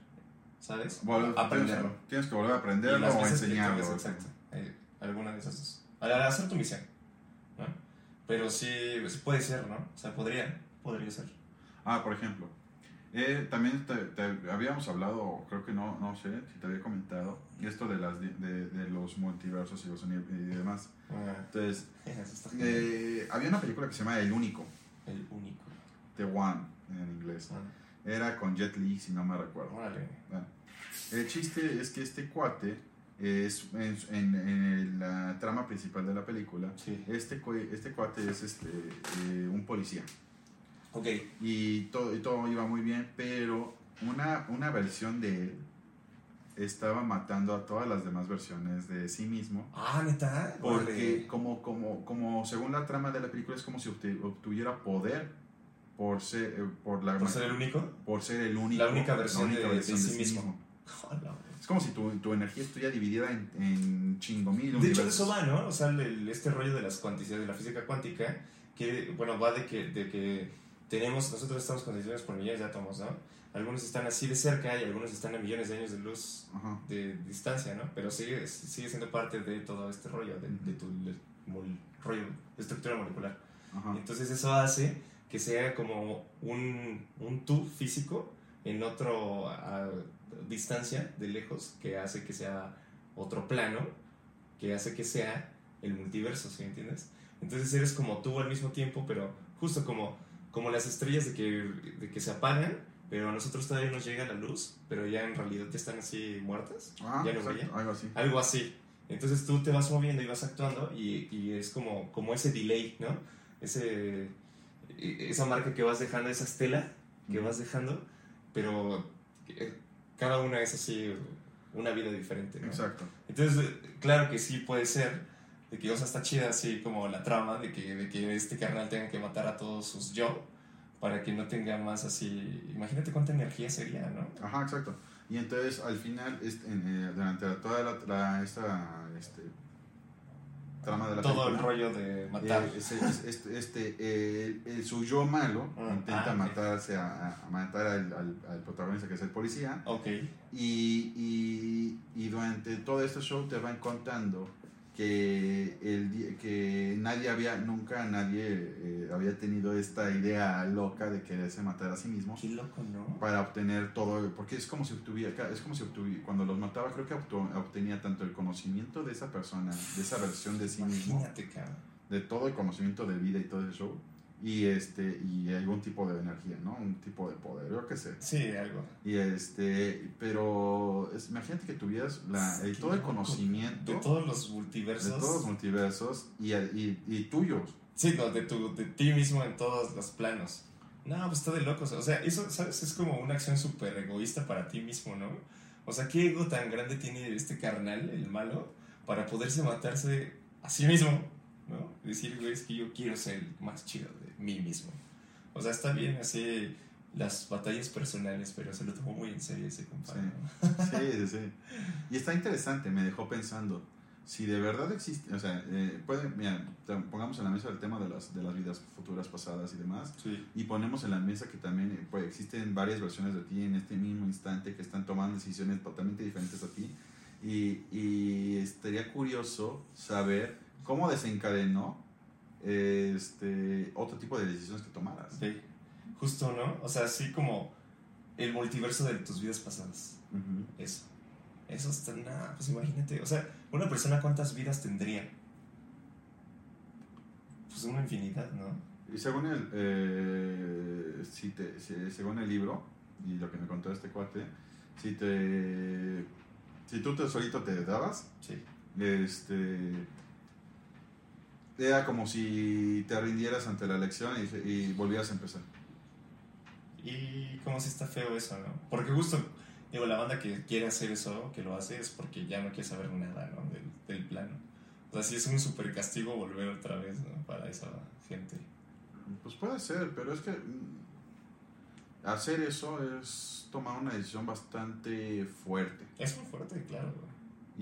¿sabes? Aprenderlo. Tienes, tienes que volver a aprenderlo o enseñarlo. exacto. Eh, alguna de esas dos. A hacer tu misión, ¿no? Pero sí, sí puede ser, ¿no? O sea, podría, podría ser. Ah, por ejemplo, eh, también te, te habíamos hablado, creo que no, no sé si te había comentado, esto de, las, de, de los multiversos y, los y demás. Ah, Entonces, eh, había una película que se llama El Único, El único. The One en inglés. Ah, Era con Jet Li, si no me recuerdo. órale. Bueno, el chiste es que este cuate es en, en- en la trama principal de la película. Sí. Este, este cuate es este, eh, un policía. Ok. y todo, y todo iba muy bien, pero una, una versión de él estaba matando a todas las demás versiones de sí mismo. Ah, neta. Porque Órale. como, como, como según la trama de la película es como si obtuviera poder por ser, eh, por la, ¿Por ser el único? por ser el único. La única versión de- de versión sí mismo. Hola, Es como si tu, tu energía estuviera dividida en, en chingo mil De hecho, de eso va, ¿no? O sea, el- este rollo de las cuanticidades, de la física cuántica, que, bueno, va de que, de que tenemos, nosotros estamos condicionados por millones de átomos, ¿no? Algunos están así de cerca y algunos están a millones de años de luz Ajá. de distancia, ¿no? Pero sigue, sigue siendo parte de todo este rollo, de, de tu de- mol- rollo de estructura molecular. Ajá. Entonces eso hace que sea como un, un tú físico en otro a distancia de lejos que hace que sea otro plano que hace que sea el multiverso, ¿sí me entiendes? Entonces eres como tú al mismo tiempo, pero justo como, como las estrellas de que, de que se apagan, pero a nosotros todavía nos llega la luz, pero ya en realidad ya están así muertas. Ah, ¿Ya no exacto, algo así. Algo así. Entonces tú te vas moviendo y vas actuando y, y es como, como ese delay, ¿no? Ese, esa marca que vas dejando, esa estela que vas dejando, pero eh, cada una es así una vida diferente, ¿no? Exacto. Entonces, claro que sí puede ser, de que, o sea, está chida así como la trama de que, de que este carnal tenga que matar a todos sus yo para que no tenga más así, imagínate cuánta energía sería, ¿no? Ajá, exacto. Y entonces al final, este, en, eh, durante toda la, la- esta este, trama de la Todo el rollo de matar. eh, es- este, este, eh, el- su yo malo Ah, intenta ah, matarse a, a matar al, al- al protagonista que es el policía ok. y, y, y durante todo este show te van contando que, el, que nadie había, nunca nadie eh, había tenido esta idea loca de quererse matar a sí mismo Qué loco, ¿no? para obtener todo, porque es como si obtuviera, es como si obtuviera, cuando los mataba creo que obtenía tanto el conocimiento de esa persona, de esa versión de sí mismo, Imagínate, cabrón. de todo el conocimiento de vida y todo el show, y este, y algún tipo de energía, ¿no? Un tipo de poder, yo qué sé. Sí, algo. Y este, pero es- imagínate que tuvieras la, el- todo el conocimiento De todos los de multiversos. todos los multiversos y, y, y tuyos. Sí, no, de, tu, de ti mismo en todos los planos. No, pues está de locos. O sea, eso, ¿sabes? Es como una acción súper egoísta para ti mismo, ¿no? O sea, ¿qué ego tan grande tiene este carnal, el malo, para poderse matarse a sí mismo? ¿No? Decir, güey, es que yo quiero ser el más chido de mí mismo. O sea, está bien así las batallas personales, pero se lo tomó muy en serio ese compadre. Sí. Sí, sí, sí. Y está interesante, me dejó pensando. Si de verdad existe, o sea, eh, puede, mira, pongamos en la mesa el tema de las, de las vidas futuras pasadas y demás, Sí. y ponemos en la mesa que también eh, pues, existen varias versiones de ti en este mismo instante que están tomando decisiones totalmente diferentes a ti, y, y estaría curioso saber cómo desencadenó este, otro tipo de decisiones que tomaras. Sí. Justo, ¿no? O sea, así como el multiverso de tus vidas pasadas. Eso. Eso está nada, pues imagínate. O sea, una persona cuántas vidas tendría. Pues una infinidad, ¿no? Y según el, eh, si te, si- según el libro y lo que me contó este cuate, si te, si tú te solito te dabas, Sí. este, era como si te rindieras ante la elección y, y volvieras a empezar. Y como si está feo eso, ¿no? Porque justo, digo, la banda que quiere hacer eso, que lo hace, es porque ya no quiere saber nada, ¿no? Del, del plano. O sea, sí es un super castigo volver otra vez, ¿no? Para esa gente. Pues puede ser, pero es que mm, hacer eso es tomar una decisión bastante fuerte. Es muy fuerte, claro.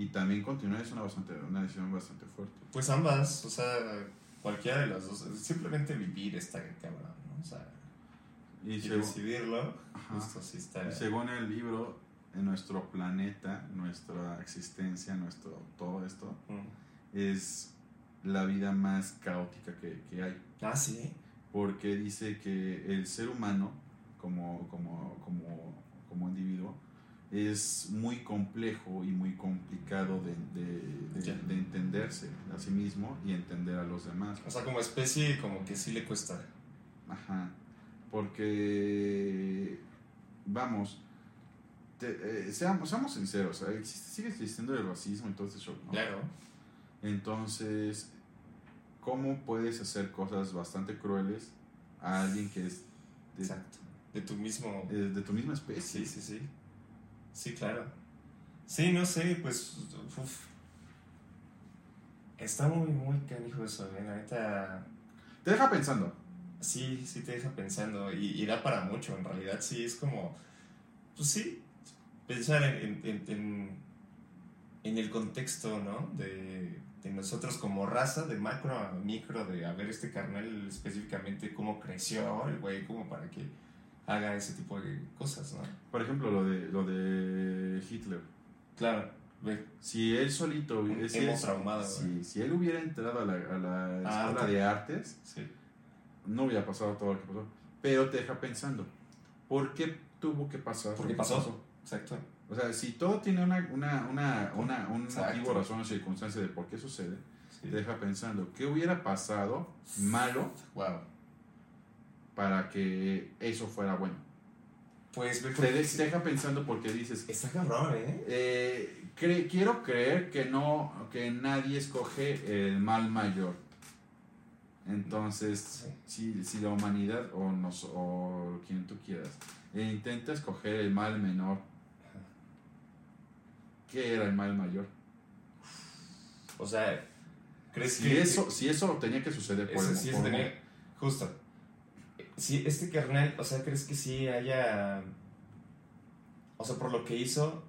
Y también continuar es una, bastante, una decisión bastante fuerte. Pues ambas, o sea, cualquiera de las dos. Simplemente vivir está cabrón, ¿no? O sea, Y, y según- decidirlo, justo sí está. Y según el libro, en nuestro planeta, nuestra existencia, nuestro todo esto, Mm. es la vida más caótica que, que hay. Ah, sí. Porque dice que el ser humano, como, como, como, como individuo, es muy complejo y muy complicado de, de- de- Ya. de entenderse a sí mismo y entender a los demás. O sea, como especie, como que sí le cuesta. Ajá. Porque, vamos, te- eh, seamos, seamos sinceros, ¿eh? Existe- sigue existiendo el racismo y todo ese show, ¿no? Claro. Entonces, ¿cómo puedes hacer cosas bastante crueles a alguien que es de, Exacto. De tu mismo. eh, de tu misma especie? Sí, sí, sí. Sí, claro. Sí, no sé, pues. uf. Está muy, muy canijo eso, ¿eh? La neta. Te deja pensando. Sí, sí te deja pensando. Y, y da para mucho, en realidad. Sí, es como. Pues sí. Pensar en, en, en, en el contexto, ¿no? De, de nosotros como raza, de macro a micro, de a ver este carnal específicamente cómo creció el güey, como para que haga ese tipo de cosas, ¿no? Por ejemplo, lo de, lo de Hitler. Claro, ve. Si él solito, Un si, él- traumado, si, si él hubiera entrado a la, a la Ah, escuela de artes, Sí. no hubiera pasado todo lo que pasó. Pero te deja pensando, ¿por qué tuvo que pasar? ¿Por lo qué que pasó? Exacto. O sea, si todo tiene una, una, una, una, un Exacto. motivo, razón o circunstancia de por qué sucede, Sí. te deja pensando, ¿qué hubiera pasado malo Wow. Para que eso fuera bueno? Pues Te de- te deja pensando porque dices, Está cabrón, ¿eh? eh, cre- quiero creer que no, que nadie escoge el mal mayor. Entonces, si, si la humanidad o, nos, o quien tú quieras e intenta escoger el mal menor, ¿qué era el mal mayor? O sea, ¿crees Si que eso, si eso tenía que suceder por Eso el- sí, por tenía- Justo. Sí, este carnal, o sea, ¿crees que sí haya. O sea, por lo que hizo.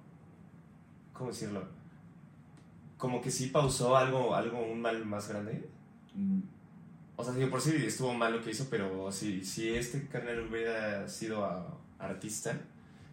¿Cómo decirlo? Como que sí pausó algo, algo un mal más grande. Mm, O sea, digo, por sí estuvo mal lo que hizo, pero si, si este carnal hubiera sido ah, artista,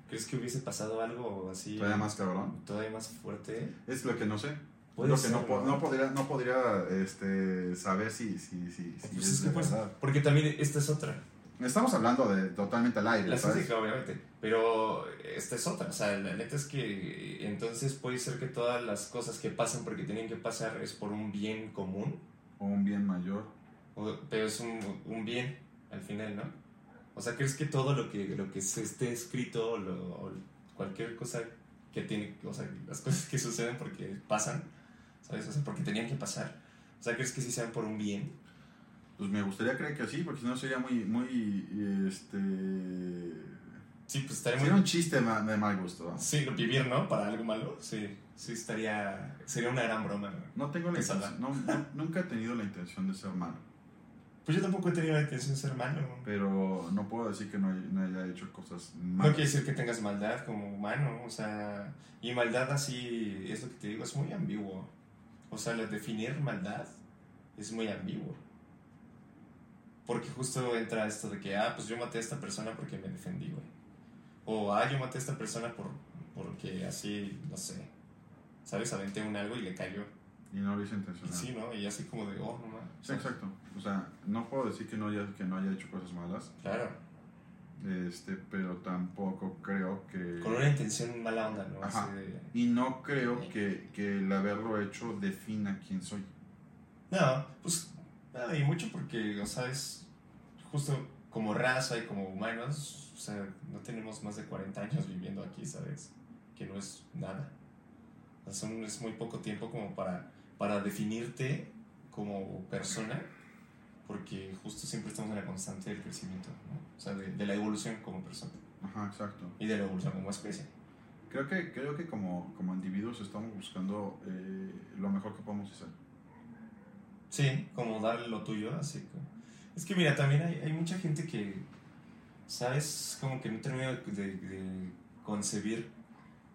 ¿crees que hubiese pasado algo así? Todavía más cabrón. Todavía más fuerte. Es lo que no sé. Lo que ser, no, ¿no? no podría, no podría este, saber si, si, si, si Pues es es que de pues, porque también esta es otra. Estamos hablando de totalmente al aire, La física, obviamente. Pero esta es otra. O sea, la neta es que entonces puede ser que todas las cosas que pasan porque tienen que pasar es por un bien común. O un bien mayor. o- pero es un, un bien al final, ¿no? O sea, ¿crees que todo lo que, lo que se esté escrito lo- o cualquier cosa que tiene, o sea, las cosas que suceden porque pasan, ¿sabes? O sea, porque tenían que pasar. O sea, ¿crees que sí sean por un bien? Pues me gustaría creer que sí, porque si no sería muy, muy, este... Sí, pues estaría Sería muy... un chiste de mal gusto. ¿no? Sí, vivir, ¿no? Para algo malo. Sí, sí estaría... Sería una gran broma, ¿no? No tengo la intención, no, no- nunca he tenido la intención de ser malo. Pues yo tampoco he tenido la intención de ser malo. Pero no puedo decir que no, no haya hecho cosas No malas. quiere decir que tengas maldad como humano, o sea, y maldad así, es lo que te digo, es muy ambiguo. O sea, definir maldad es muy ambiguo. Porque justo entra esto de que, ah, pues yo maté a esta persona porque me defendí, güey. O, ah, yo maté a esta persona por, porque así, no sé, ¿sabes? Aventé un algo y le cayó. Y no lo hice Y intencional. sí, ¿no? Y así como de, oh, no mames. Sí, exacto. O sea, no puedo decir que no haya, que no haya hecho cosas malas, Claro, este, pero tampoco creo que... con una intención mala onda, ¿no? Ajá. Así de- Y no creo que, que el haberlo hecho defina quién soy. No, pues nada, y mucho porque, o sea, es justo como raza y como humanos, o sea, no tenemos más de 40 años viviendo aquí, ¿sabes? Que no es nada. O sea, es muy poco tiempo como para, para definirte como persona, porque justo siempre estamos en la constante del crecimiento, ¿no? O sea, de, de la evolución como persona Ajá, exacto. y de la evolución como especie. Creo que, creo que como, como individuos estamos buscando eh, lo mejor que podemos hacer. Sí, como darle lo tuyo, así que... Es que mira, también hay, hay mucha gente que, ¿sabes? Como que no termina de, de concebir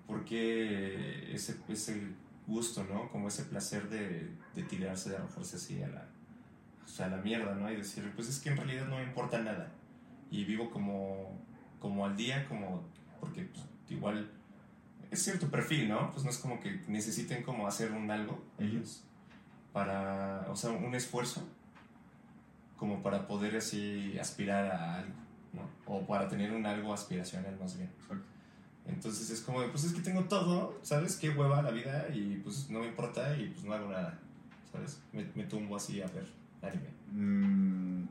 por qué ese, ese gusto, ¿no? Como ese placer de, de tirarse, de arrojarse así a la, o sea, a la mierda, ¿no? Y decir, pues es que en realidad no me importa nada. Y vivo como, como al día, como... Porque pues, igual es cierto perfil, ¿no? Pues no es como que necesiten como hacer un algo ellos para, o sea, un esfuerzo como para poder así aspirar a algo, ¿no? O para tener un algo aspiracional más bien. Exacto. Entonces es como, de, pues es que tengo todo, ¿sabes? Qué hueva la vida y pues no me importa y pues no hago nada, ¿sabes? Me, me tumbo así a ver anime. Mm,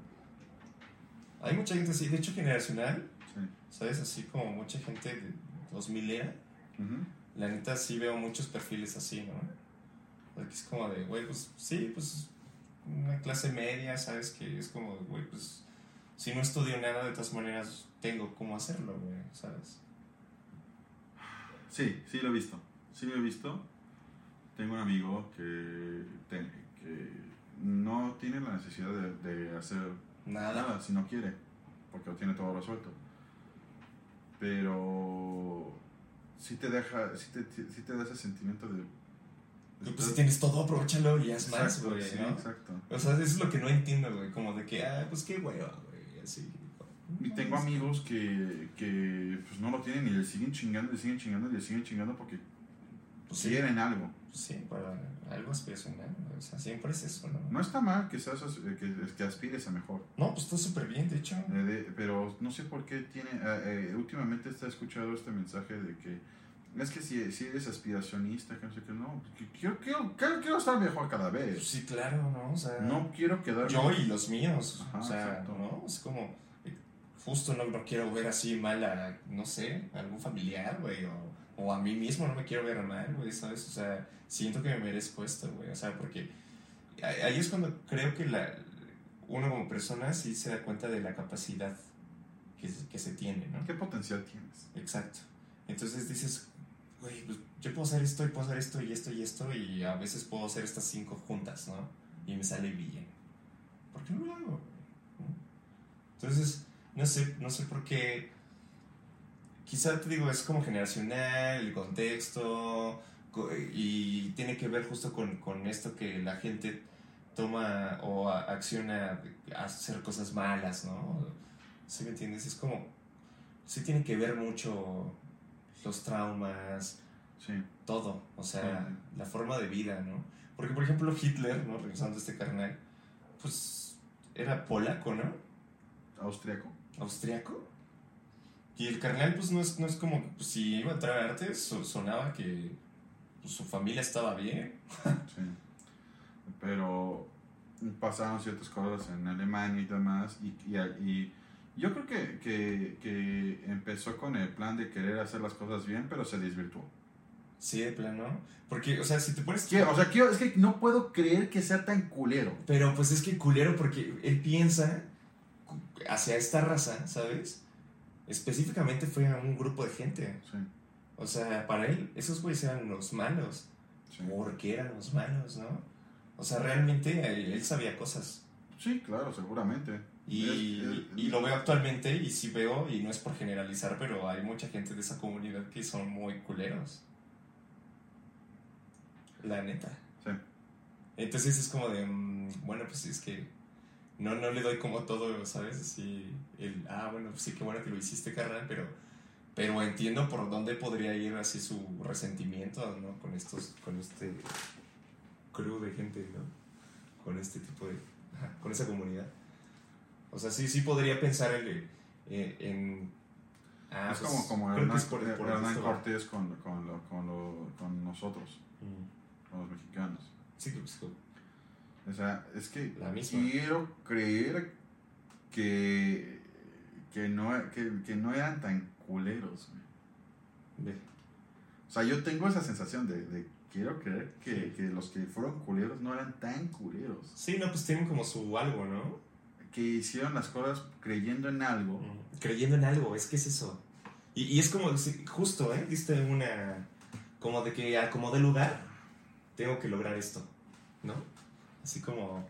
Hay mucha gente así, de hecho generacional, sí. ¿sabes? Así como mucha gente de 2000 era, Ujú. la neta sí veo muchos perfiles así, ¿no? Porque es como de, güey, pues sí, pues una clase media, ¿sabes? Que es como, güey, pues si no estudio nada, de todas maneras tengo cómo hacerlo, güey, ¿sabes? Sí, sí lo he visto. Sí lo he visto. Tengo un amigo que, te- que no tiene la necesidad de, de hacer Nada. nada si no quiere, porque lo tiene todo resuelto. Pero sí te deja, sí te, sí te da ese sentimiento de... Pues si tienes todo, aprovechalo y haz más, Exacto, güey, sí, ¿no? exacto. O sea, eso es lo que no entiendo, güey, como de que, ah, pues qué hueva, güey, así. Y tengo amigos que, que pues no lo tienen y le siguen chingando, le siguen chingando y le siguen chingando porque Pues sí, quieren algo. pues sí, para algo aspiracional, o sea, siempre es eso, ¿no? No está mal que, seas, que, que aspires a mejor. No, pues está súper bien, de hecho. Eh, de- pero no sé por qué tiene. eh, eh, últimamente está escuchado este mensaje de que. Es que si, si eres aspiracionista, que no sé qué, no. Quiero, quiero, quiero, quiero estar mejor cada vez. sí, claro, ¿no? O sea, No quiero quedar. yo y los míos, Ajá, o sea, exacto. ¿no? Es como, justo no, no quiero ver así mal a, no sé, a algún familiar, güey, o, o a mí mismo no me quiero ver mal, güey, ¿sabes? O sea, siento que me merezco esto, güey, o sea, porque ahí es cuando creo que la, uno como persona sí se da cuenta de la capacidad que, que se tiene, ¿no? ¿Qué potencial tienes? Exacto. Entonces dices, güey, pues yo puedo hacer esto y puedo hacer esto y esto y esto y a veces puedo hacer estas cinco juntas, ¿no? Y me sale bien. ¿Por qué no lo hago? Entonces, no sé, no sé por qué. Quizá te digo, es como generacional, el contexto, co- y tiene que ver justo con, con esto que la gente toma o acciona a hacer cosas malas, ¿no? ¿Sí me entiendes? Es como, sí tiene que ver mucho los traumas, Sí. todo, o sea, Sí. la forma de vida, ¿no? Porque, por ejemplo, Hitler, ¿no? Regresando a este carnal, pues era polaco, ¿no? Austriaco. Austriaco. Y el carnal, pues no es, no es como, pues, si iba a entrar a arte, so- sonaba que pues, su familia estaba bien. Sí. Pero pasaron ciertas cosas en Alemania y demás. Y, y, y yo creo que, que, que empezó con el plan de querer hacer las cosas bien, pero se desvirtuó. Sí, de plano. Porque, o sea, si te pones... Quiero- o sea, quiero, es que no puedo creer que sea tan culero. Pero pues es que culero porque él piensa hacia esta raza, ¿sabes? Específicamente fue a un grupo de gente. Sí, O sea, para él, esos güeyes eran los malos. sí. ¿Por qué eran los malos, no? O sea, realmente él, él sabía cosas. Sí, claro, seguramente. Y, y lo veo actualmente y sí veo, y no es por generalizar, pero hay mucha gente de esa comunidad que son muy culeros. La neta. Sí. Entonces es como de, mm, bueno, pues es que no, no le doy como todo, ¿sabes? Así, el, ah, bueno, pues sí, qué bueno que lo hiciste, carnal, pero, pero entiendo por dónde podría ir así su resentimiento, ¿no? Con estos, con este crew de gente, ¿no? Con este tipo de, con esa comunidad. O sea, sí, sí podría pensar en, en, en- ah, es pues, como, como Hernán, es por- por Hernán. Cortés con, con, lo- con, lo- con nosotros, Mm, con los mexicanos. Sí, creo que como- O sea, es que La misma. quiero creer que, que, no, que, que no eran tan culeros. ve. O sea, yo tengo esa sensación de, de quiero creer que, Sí. que los que fueron culeros no eran tan culeros. Sí, no, pues tienen como su algo, ¿no? Que hicieron las cosas creyendo en algo. Creyendo en algo, es que es eso. Y, y es como, justo, ¿eh? Diste una, como de que a como de lugar, tengo que lograr esto, ¿no? Así como,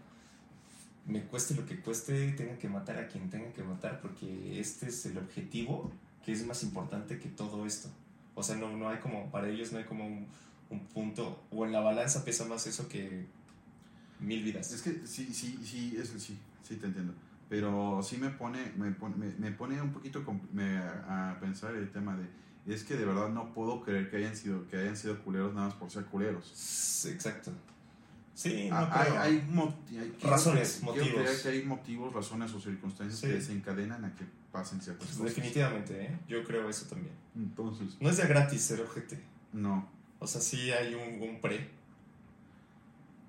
me cueste lo que cueste, tengo que matar a quien tenga que matar, porque este es el objetivo que es más importante que todo esto. O sea, no, no hay como, para ellos no hay como un, un punto, o en la balanza pesa más eso que mil vidas. Es que sí, sí, sí, es, sí, sí te entiendo. Pero sí me pone, me pone, me, me pone un poquito me- a, pensar el tema de, es que de verdad no puedo creer que hayan sido, que hayan sido culeros nada más por ser culeros. Sí, Exacto. Sí, no, Ah, hay, hay hay- Razones, quiero motivos. creer que hay motivos, razones o circunstancias Sí. que desencadenan a que pasen ciertas Pues cosas. definitivamente, ¿eh? Yo creo eso también. Entonces, No es de gratis ser ojete. no. O sea, sí hay un, un pre.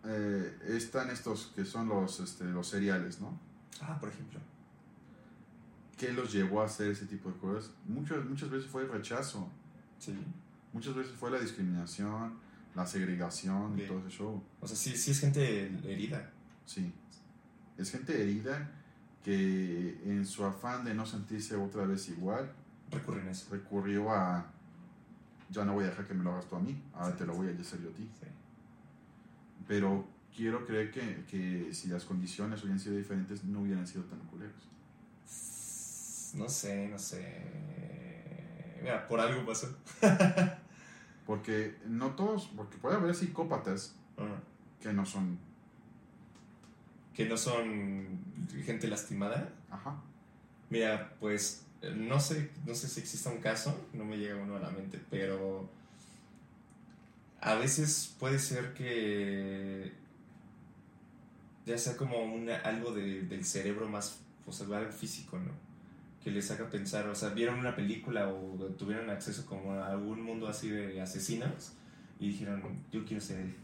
Eh, están estos que son los, este, los cereales, ¿no? Ah, por ejemplo. ¿Qué los llevó a hacer ese tipo de cosas? Muchas, muchas veces fue el rechazo, Sí. muchas veces fue la discriminación, la segregación y todo ese show. O sea, sí, sí es gente herida. Sí. Es gente herida que en su afán de no sentirse otra vez igual, Recurren a eso. recurrió a, ya no voy a dejar que me lo hagas tú a mí, ahora Sí. te lo voy a hacer yo a ti. Sí. Pero quiero creer que, que si las condiciones hubieran sido diferentes, no hubieran sido tan culeros. No sé, no sé. Mira, por algo pasó. Porque no todos, porque puede haber psicópatas que no son, Que no son gente lastimada. ajá, Mira, pues eh, no sé, no sé si exista un caso, no me llega uno a la mente, pero a veces puede ser que ya sea como una, algo de- del cerebro más, o sea, algo físico, ¿no? Que les haga pensar, o sea, vieron una película o tuvieron acceso como a algún mundo así de asesinos y dijeron, yo quiero ser él.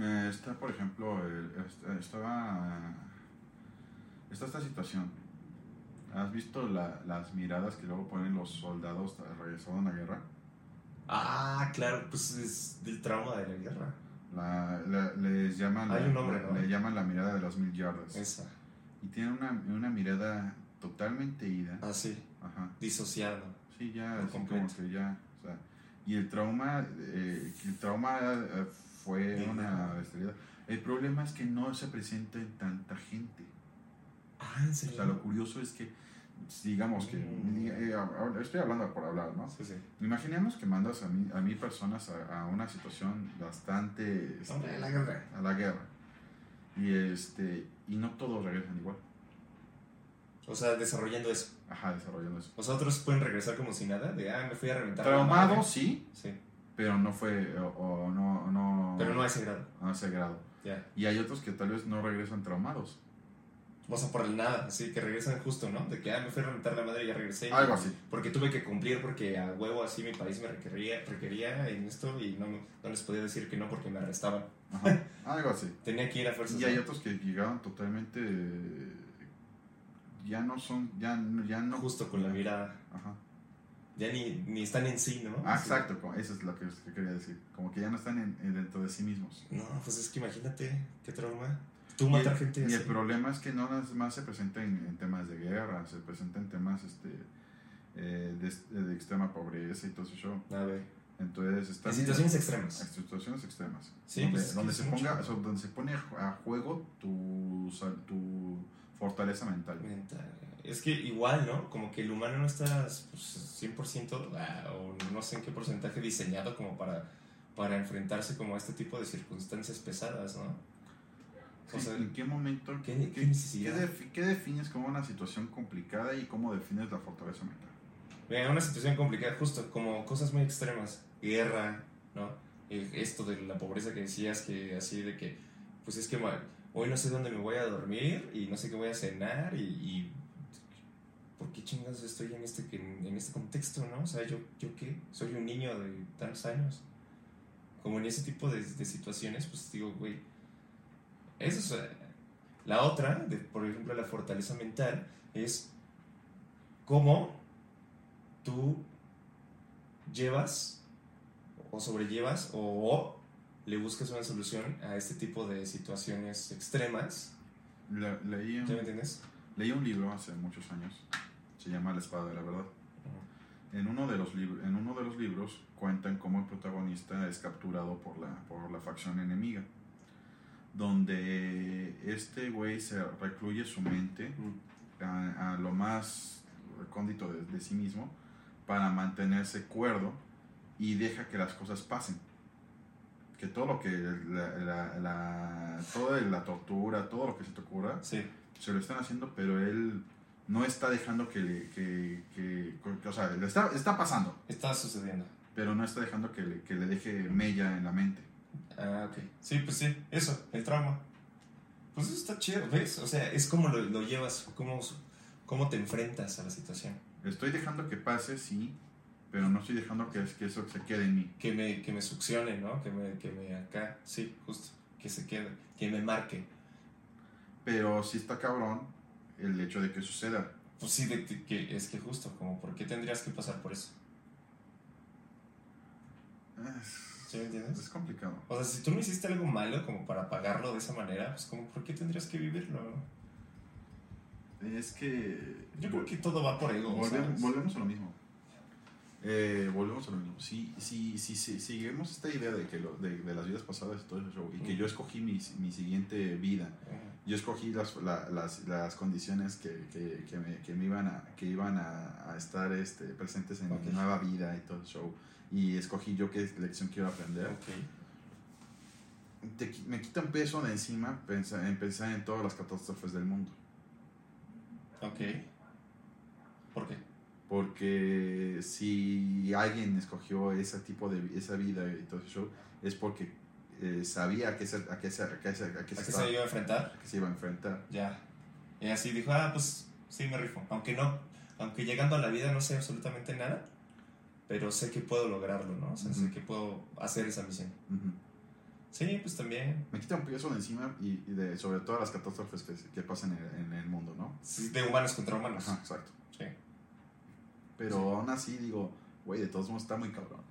Eh, está, por ejemplo, estaba. Está esta situación. ¿Has visto la- las miradas que luego ponen los soldados regresados a la guerra? Ah, claro, pues es del trauma de la guerra. La, la- les llaman, Hay la- un nombre, ¿no? le llaman la mirada de las mil yardas. Esa. Y tiene una, una mirada totalmente ida. Ah, sí, Ajá. disociado. Sí, ya, así como que ya. o sea, y el trauma, eh, el trauma eh, fue una bestialidad. El problema es que no se presenta en tanta gente. Ah, ¿en O serio? sea, lo curioso es que, digamos que, Mm. eh, estoy hablando por hablar, ¿no? Sí, sí. Imaginemos que mandas a mil, a mil personas a, a una situación bastante... este, Hombre, la guerra. A la guerra. Y, este, y no todos regresan igual. O sea, desarrollando eso. Ajá, desarrollando eso. O sea, otros pueden regresar como si nada, de, ah, me fui a reventar. Traumado, sí, Sí, pero no fue, o, o no, no... pero no a ese grado. a ese grado. Ya. Y hay otros que tal vez no regresan traumados. O sea, por el nada, así que regresan justo, ¿no? De que, ah, me fui a reventar la madre y ya regresé. Algo así. Porque tuve que cumplir porque a huevo así mi país me requería, requería en esto y no, no les podía decir que no porque me arrestaban. Ajá, algo así. Tenía que ir a fuerzas. Y hay otros que llegaron totalmente... Ya no son, ya, no- ya no... Justo con la mirada. Ajá. Ya ni, ni están en sí, ¿no? Ah, exacto, eso es lo que, que quería decir. Como que ya no están en dentro de sí mismos. No, pues es que imagínate, qué trauma. Tú Y matar el- gente Y así. el problema es que no nada más se presenta en, en temas de guerra, se presenta en temas este, eh, de, de extrema pobreza y todo ese show. A ver. Entonces, está En situaciones extremas. en situaciones extremas. Sí, donde, pues donde se ponga, donde se pone a ju- a juego tu, tu, Fortaleza mental. mental. Es que igual, ¿no? Como que el humano no está pues, 100% ah, o no sé en qué porcentaje diseñado como para, para enfrentarse como a este tipo de circunstancias pesadas, ¿no? O sea, ¿En qué momento? ¿qué- qué- qué necesidad? defi- qué defines como una situación complicada y cómo defines la fortaleza mental? Mira, una situación complicada, justo como cosas muy extremas, guerra, ¿no? Eh, Esto de la pobreza que decías, que así de que, pues es que hoy no sé dónde me voy a dormir y no sé qué voy a cenar y, y ¿por qué chingados estoy en este, en, en este contexto, no? O sea, ¿yo, ¿yo qué? Soy un niño de tantos años. Como en ese tipo de, de situaciones, pues digo, güey, eso es... eh, La otra, de, por ejemplo, la fortaleza mental, es cómo tú llevas o sobrellevas o, le buscas una solución a este tipo de situaciones extremas. Le- leí, un, ¿Ya me entiendes? leí un libro hace muchos años, se llama La espada de la verdad. En uno de los, en uno de los libros cuentan cómo el protagonista es capturado por la, por la facción enemiga, donde este güey se recluye su mente a, a lo más recóndito de, de sí mismo para mantenerse cuerdo y deja que las cosas pasen. Que todo lo que la, la, la- toda la tortura, todo lo que se te ocurra, Sí, se lo están haciendo, pero él no está dejando que le, que, que- que- o sea, le está, está pasando, está sucediendo. pero no está dejando que le, que le deje mella en la mente. Ah, ok. Sí, pues sí, eso, el trauma. Pues eso está chido, ¿ves? O sea, es como lo, lo llevas, cómo, cómo te enfrentas a la situación. Estoy dejando que pase, sí, pero no estoy dejando que, que eso se quede en mí. Que me, que me succione, ¿no? Que me, que me acá, sí, justo, que se quede, que me marque. Pero sí está cabrón el hecho de que suceda. Pues sí, de, que- que es que justo, como, ¿por qué tendrías que pasar por eso? Es, ¿Sí me entiendes? es complicado. O sea, si tú no hiciste algo malo como para pagarlo de esa manera, pues como, ¿por qué tendrías que vivirlo? Es que... Yo creo que todo va por ego, Volvemos, volvemos a lo mismo. Eh, volvemos a lo mismo. Si, si, si, si seguimos esta idea de, que lo- de, de las vidas pasadas y todo eso, y que Mm. yo escogí mi, mi siguiente vida, yo escogí las, la- las, las condiciones que, que, que, me, que me iban a, que iban a, a estar este, presentes en Ok. mi nueva vida y todo el show. Y escogí yo qué lección quiero aprender. Ok. Te me quita un peso de encima pensar, en pensar en todas las catástrofes del mundo. Ok. ¿Por qué? Porque si alguien escogió ese tipo de esa vida y todo show, es porque eh, sabía a qué se, a qué se, a qué se, a qué ¿A se estaba- se iba a enfrentar? a qué se iba a enfrentar. Ya. Y así dijo, ah, pues sí me rifo. Aunque no, aunque llegando a la vida no sé absolutamente nada, pero sé que puedo lograrlo, ¿no? O sea, sé Ujú. que puedo hacer esa misión. Ujú. Sí, pues también. Me quita un peso de encima y, y de, sobre todas las catástrofes que, que pasan en, en el mundo, ¿no? Sí, de humanos contra humanos. Ajá, exacto. Sí. Pero Sí. aún así digo, güey, de todos modos está muy cabrón.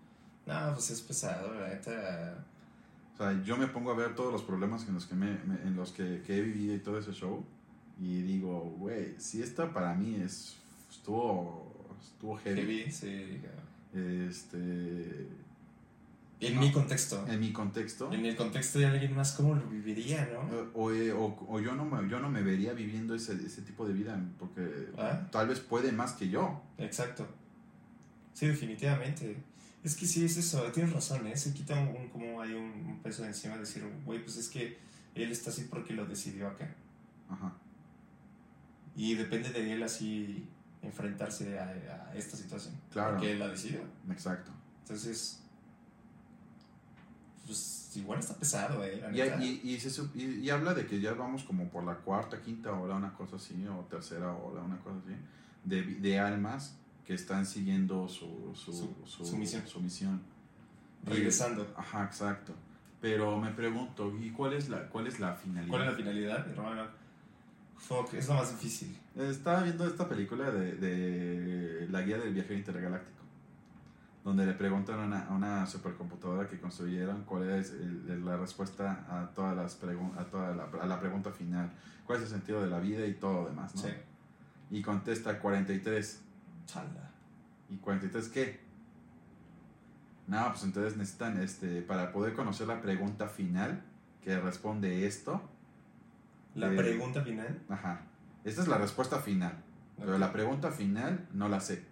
No, pues es pesado, la neta. O sea, yo me pongo a ver todos los problemas en los que, me, me- en los que, que he vivido y todo ese show y digo, güey, si esta para mí es estuvo estuvo heavy, Heavy, sí. Este En mi contexto. en mi contexto En el contexto de alguien más, ¿cómo lo viviría, no? eh, o, eh, o- o yo no me yo no me vería viviendo ese, ese tipo de vida porque Ah. tal vez puede más que yo Exacto. Sí, definitivamente. Es que sí es eso, tienes razón, ¿eh? Se quita un, un- como hay un, un peso de encima de decir, güey, pues es que él está así porque lo decidió acá. Ajá. Y depende de él así enfrentarse a, a esta situación. Claro. Porque él la decidió. exacto Entonces, pues igual está pesado, ¿eh? La y, neta. y, y, se sup- y- y habla de que ya vamos como por la cuarta quinta ola una cosa así o tercera ola una cosa así de, de almas que están siguiendo su, su, Su- su, misión. su misión. Y- Regresando. Ajá, exacto. Pero me pregunto, ¿y cuál es la, cuál es la finalidad? ¿Cuál es la finalidad? Fuck, es lo más difícil. Estaba viendo esta película de, de La Guía del Viajero Intergaláctico, donde le preguntan a una, a una supercomputadora que construyeron cuál es el- la respuesta a todas las a toda la, a la pregunta final, cuál es el sentido de la vida y todo lo demás, ¿no? Sí. Y contesta 43. Chala. ¿Y 43 qué? No, pues entonces necesitan, este, para poder conocer la pregunta final que responde esto, La Eh, pregunta final. Ajá. esta es la respuesta final, pero Ok. la pregunta final no la sé.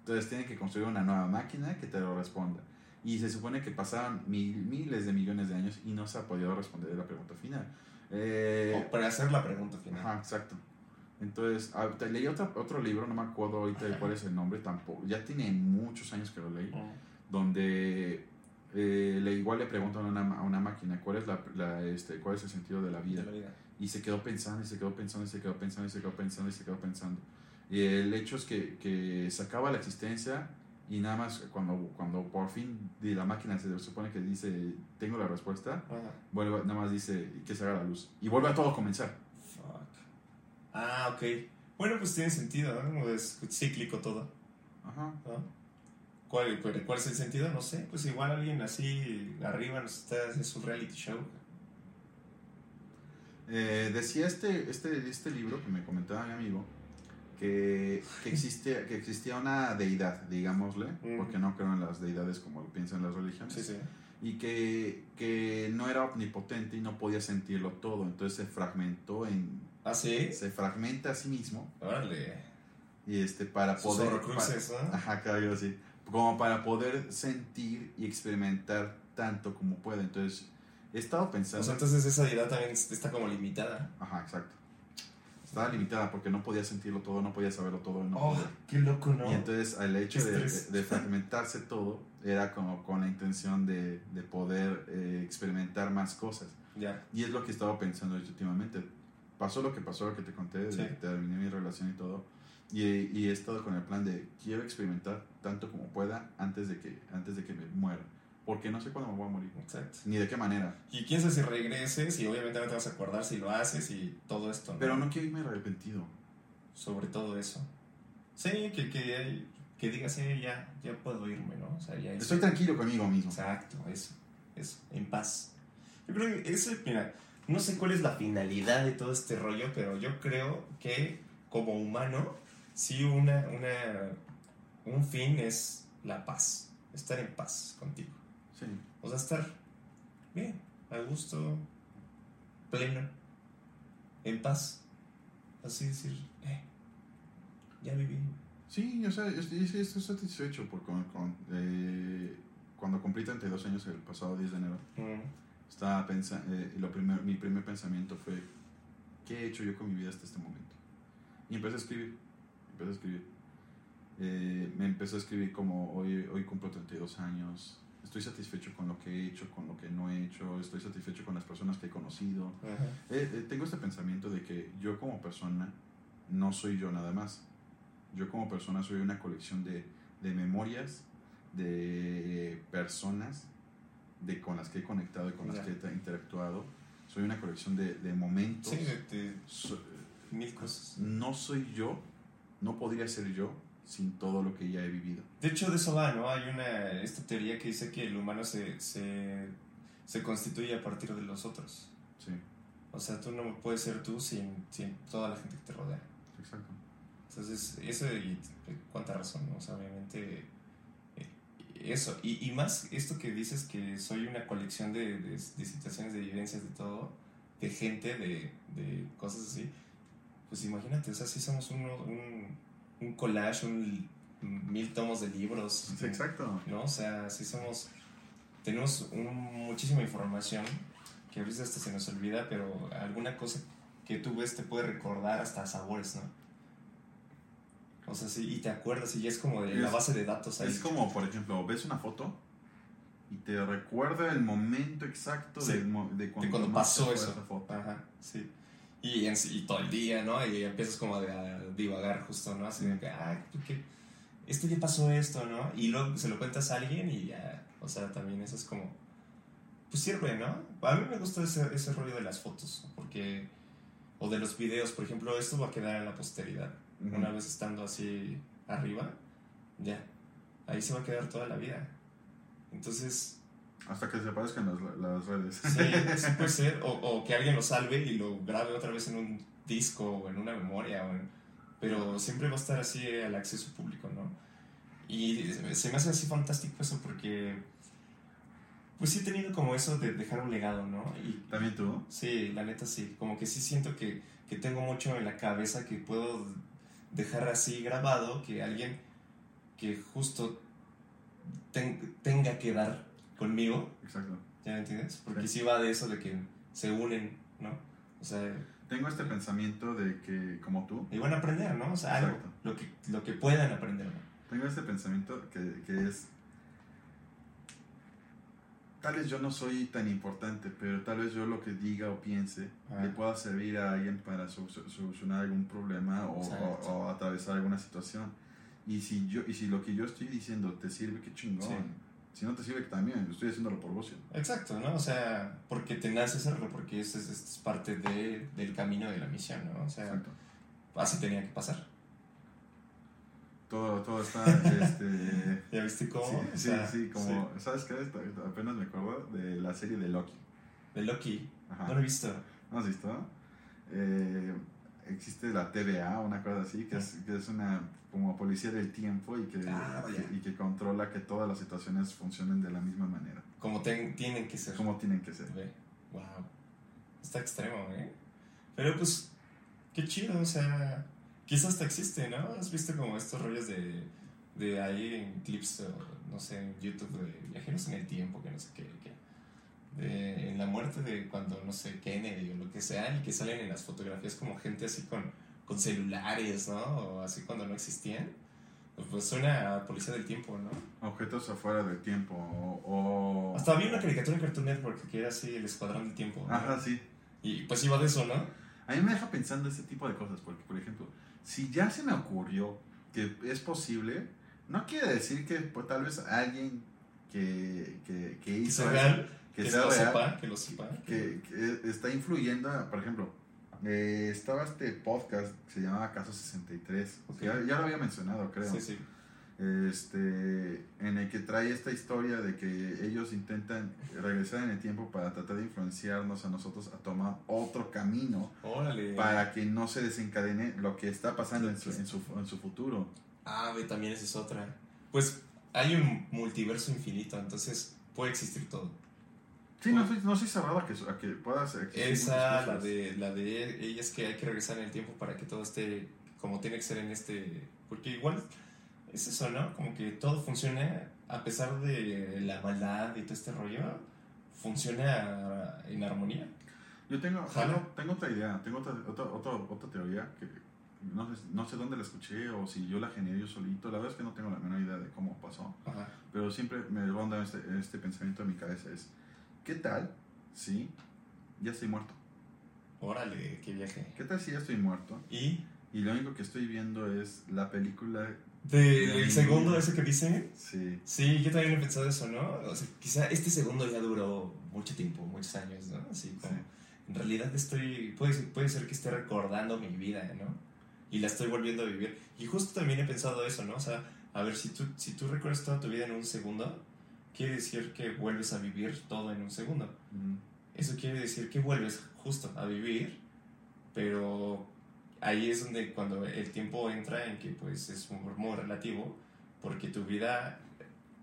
Entonces tienen que construir una nueva máquina que te lo responda. Y se supone que pasaron mil- miles de millones de años y no se ha podido responder la pregunta final. Eh, O para hacer la pregunta final. Ajá, exacto. Entonces, ah, te leí otro, otro libro, no me acuerdo ahorita de cuál es el nombre tampoco. Ya tiene muchos años que lo leí. Mm. Donde eh, le, igual le preguntan a una, a una máquina cuál es, la, la, este, cuál es el sentido de la vida. De la vida. Y se quedó pensando, y se quedó pensando, y se quedó pensando, y se quedó pensando, y se quedó pensando. Y el hecho es que, que se acaba la existencia y nada más cuando, cuando por fin de la máquina se supone que dice, tengo la respuesta, Ajá. vuelve, nada más dice que se haga la luz. Y vuelve a todo comenzar. Fuck. Ah, ok. Bueno, pues tiene sentido, ¿no? Es cíclico todo, Ajá. ¿no? ¿Cuál, ¿Cuál es el sentido? No sé. Pues igual alguien así arriba nos está haciendo su reality show. Eh, decía este, este, este libro que me comentaba mi amigo que, que, existe, que existía una deidad, digámosle, porque no creo en las deidades como lo piensan las religiones, Sí, sí. y que, que no era omnipotente y no podía sentirlo todo, entonces se fragmentó en... ¿Ah, sí? Se fragmenta a sí mismo Órale. y este para Sus poder... horrocruxes, para- ¿no? Ajá, claro. Como para poder sentir y experimentar tanto como puede. Entonces, he estado pensando... O sea, entonces esa deidad también está como limitada. Ajá, exacto. Estaba limitada porque no podía sentirlo todo, no podía saberlo todo. No Oh, podía. qué loco, ¿no? Y entonces el hecho de, de- de fragmentarse todo era como con la intención de, de poder eh, experimentar más cosas. Ya. Y es lo que estaba pensando últimamente. Pasó lo que pasó, lo que te conté, Sí. terminé mi relación y todo. Y, y he estado con el plan de quiero experimentar tanto como pueda antes de que, antes de que me muera. Porque no sé cuándo me voy a morir. Exacto. Ni de qué manera. Y quién sabe si regreses y obviamente no te vas a acordar si lo haces y todo esto. Pero no quiero irme arrepentido. Sobre todo eso. Sí, que, que, que digas, eh, ya, ya puedo irme, ¿no? O sea, ya hice- Estoy tranquilo conmigo mismo. Exacto, eso, eso, en paz. Yo creo que eso, mira, no sé cuál es la finalidad de todo este rollo, pero yo creo que como humano, sí una, una, un fin es la paz, estar en paz contigo. Sí. O sea, estar bien, a gusto, pleno, en paz. Así decir, eh, ya viví. Sí, o sea, estoy, estoy satisfecho por con, con, eh, cuando cumplí 32 años el pasado 10 de enero. Mm, Estaba pensando, lo primer, mi primer pensamiento fue, ¿qué he hecho yo con mi vida hasta este momento? Y empecé a escribir, empecé a escribir. Eh, me empecé a escribir como, hoy, hoy cumplo 32 años, estoy satisfecho con lo que he hecho, con lo que no he hecho, estoy satisfecho con las personas que he conocido. Eh, eh, tengo este pensamiento de que yo como persona no soy yo nada más. Yo como persona soy una colección de, de memorias, de personas de, con las que he conectado y con las que he interactuado. Soy una colección de, de momentos. Sí, de, de So- mil cosas. no soy yo, no podría ser yo sin todo lo que ya he vivido. De hecho, de eso va, ¿no? Hay una, esta teoría que dice que el humano se, se, se constituye a partir de los otros. Sí, O sea, tú no puedes ser tú sin, sin toda la gente que te rodea. exacto. Entonces, eso y cuánta razón, ¿no? O sea, obviamente, eh, eso. Y, y más esto que dices que soy una colección de, de, de situaciones, de vivencias, de todo, de gente, de, de cosas así. Pues imagínate, o sea, sí somos uno, un, un collage, un mil tomos de libros. Sí, exacto. ¿no? O sea, sí somos, tenemos un- muchísima información que a veces hasta se nos olvida, pero alguna cosa que tú ves te puede recordar hasta sabores, ¿no? O sea, sí, y te acuerdas y ya es como de la Es- base de datos ahí. Es como, por ejemplo, ves una foto y te recuerda el momento exacto Sí. mo- de, cuando, de cuando pasó esa eso. foto. Ajá, sí. Y, en y todo el día, ¿no? Y empiezas como a, divagar justo, ¿no? Así de que, ah, ¿qué? Este día pasó esto, ¿no? Y luego se lo cuentas a alguien y ya, o sea, también eso es como, pues sirve, ¿no? A mí me gusta ese, ese rollo de las fotos, porque, o de los videos, por ejemplo, esto va a quedar en la posteridad. Ujú. Una vez estando así arriba, ya, ahí se va a quedar toda la vida. Entonces, Hasta que desaparezcan las, las redes. Sí, sí puede ser. O, o que alguien lo salve y lo grabe otra vez en un disco o en una memoria. o en- pero siempre va a estar así al acceso público, ¿no? Y se me hace así fantástico eso porque, pues sí he tenido como eso de dejar un legado, ¿no? Y También tú. sí, la neta sí. Como que sí siento que que tengo mucho en la cabeza que puedo dejar así grabado que alguien que justo ten- tenga que dar conmigo, Exacto. ¿ya me entiendes? Porque Sí. sí va de eso de que se unen, ¿no? O sea, Tengo este pensamiento de que, como tú, y van a aprender, ¿no? O sea, algo, Exacto. lo que, lo que puedan aprender, ¿no? tengo este pensamiento que, que es, tal vez yo no soy tan importante, pero tal vez yo lo que diga o piense Ah. le pueda servir a alguien para so- so- solucionar algún problema o, o- o atravesar alguna situación. Y si, yo, y si lo que yo estoy diciendo te sirve, qué chingón. Sí. Si no te sirve, que también, estoy haciéndolo por vos. Exacto, ¿no? O sea, porque te nace hacerlo, porque es, es parte de, del camino de la misión, ¿no? O sea, Exacto. así tenía que pasar. Todo, todo está, este... ¿Ya viste cómo? Sí, O sí, sea, sí, como, ¿sabes qué? Apenas me acuerdo de la serie de Loki. De Loki, Ajá. no lo he visto. ¿No has visto? Eh, existe la TVA, una cosa así, que es, que es una como policía del tiempo y que, Ah, y que controla que todas las situaciones funcionen de la misma manera, Como ten- tienen que ser. como tienen que ser. Wow. Está extremo, ¿eh? Pero pues, qué chido, o sea, quizás hasta existe, ¿no? ¿Has visto como estos rollos de, de ahí en clips, o, no sé, en YouTube de viajeros en el tiempo, que no sé qué, qué? De, en la muerte de cuando, no sé, Kennedy o lo que sea, y que salen en las fotografías como gente así con, con celulares, ¿no? O así cuando no existían. Pues suena a policía del tiempo, ¿no? Objetos afuera del tiempo o... o- Hasta había una caricatura en Cartoon Network que era así el escuadrón del tiempo. ¿no? Ajá, sí. Y pues iba de eso, ¿no? A mí me deja pensando este tipo de cosas, porque, por ejemplo, si ya se me ocurrió que es posible, no quiere decir que pues, tal vez alguien que, que, que Que hizo real, que que, sea lo real, sepa, que lo sepa. que, que está influyendo, por ejemplo, eh, estaba este podcast que se llamaba Caso 63, Ok. ya, ya lo había mencionado, creo, Sí, sí. este, en el que trae esta historia de que ellos intentan regresar en el tiempo para tratar de influenciarnos a nosotros a tomar otro camino Órale. para que no se desencadene lo que está pasando en su, en su, en su futuro. Ah, ve, también esa es otra. Pues hay un multiverso infinito, entonces puede existir todo. Sí, no no soy cerrado a que, a que pueda ser. Esa, la de, la de ella es que hay que regresar en el tiempo para que todo esté como tiene que ser en este... Porque igual es eso, ¿no? Como que todo funciona, a pesar de la maldad y todo este rollo, funciona en armonía. Yo tengo, tengo, tengo otra idea, tengo otra, otra, otra, otra teoría que no sé, no sé dónde la escuché o si yo la generé yo solito. La verdad es que no tengo la menor idea de cómo pasó, Ajá. pero siempre me ronda este, este pensamiento en mi cabeza: es ¿qué tal si ya estoy muerto? Órale, qué viaje. ¿Qué tal si ya estoy muerto Y y lo único que estoy viendo es la película? de- De segundo ese que dice, Sí, sí, yo también he pensado eso, ¿no? O sea, quizá este segundo ya duró mucho tiempo, muchos años, ¿no? Así como, Sí. en realidad estoy, puede, ser- puede ser que esté recordando mi vida, ¿no? Y la estoy volviendo a vivir. Y justo también he pensado eso, ¿no? O sea, a ver, si tú, si tú recuerdas toda tu vida en un segundo, quiere decir que vuelves a vivir todo en un segundo. Mm, Eso quiere decir que vuelves justo a vivir, pero ahí es donde cuando el tiempo entra en que pues es muy, relativo, porque tu vida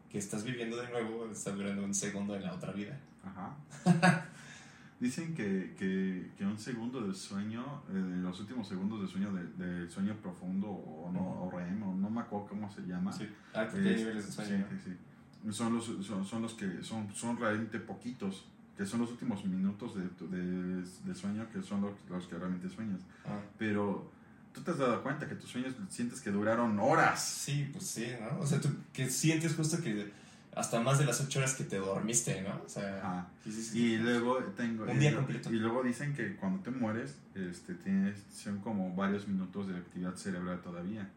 que estás viviendo de nuevo está durando un segundo en la otra vida. Ajá. Dicen que, que, que un segundo de sueño, eh, los últimos segundos de sueño, de, de sueño profundo o, no, o REM, o no me acuerdo cómo se llama. Sí. Ah, hay Es- niveles de sí, sueño. ¿no? sí, sí. Son los, son, son los que son, son realmente poquitos, que son los últimos minutos de, de, de sueño, que son los, los que realmente sueñas. Ah, Pero tú te has dado cuenta que tus sueños sientes que duraron horas. sí, pues sí, ¿no? O sea, tú que sientes justo que hasta más de las ocho horas que te dormiste, ¿no? O sea, Ajá. sí, sí, sí. Y luego tengo Un día y lo- completo. Y luego dicen que cuando te mueres, este tienes son como varios minutos de actividad cerebral todavía.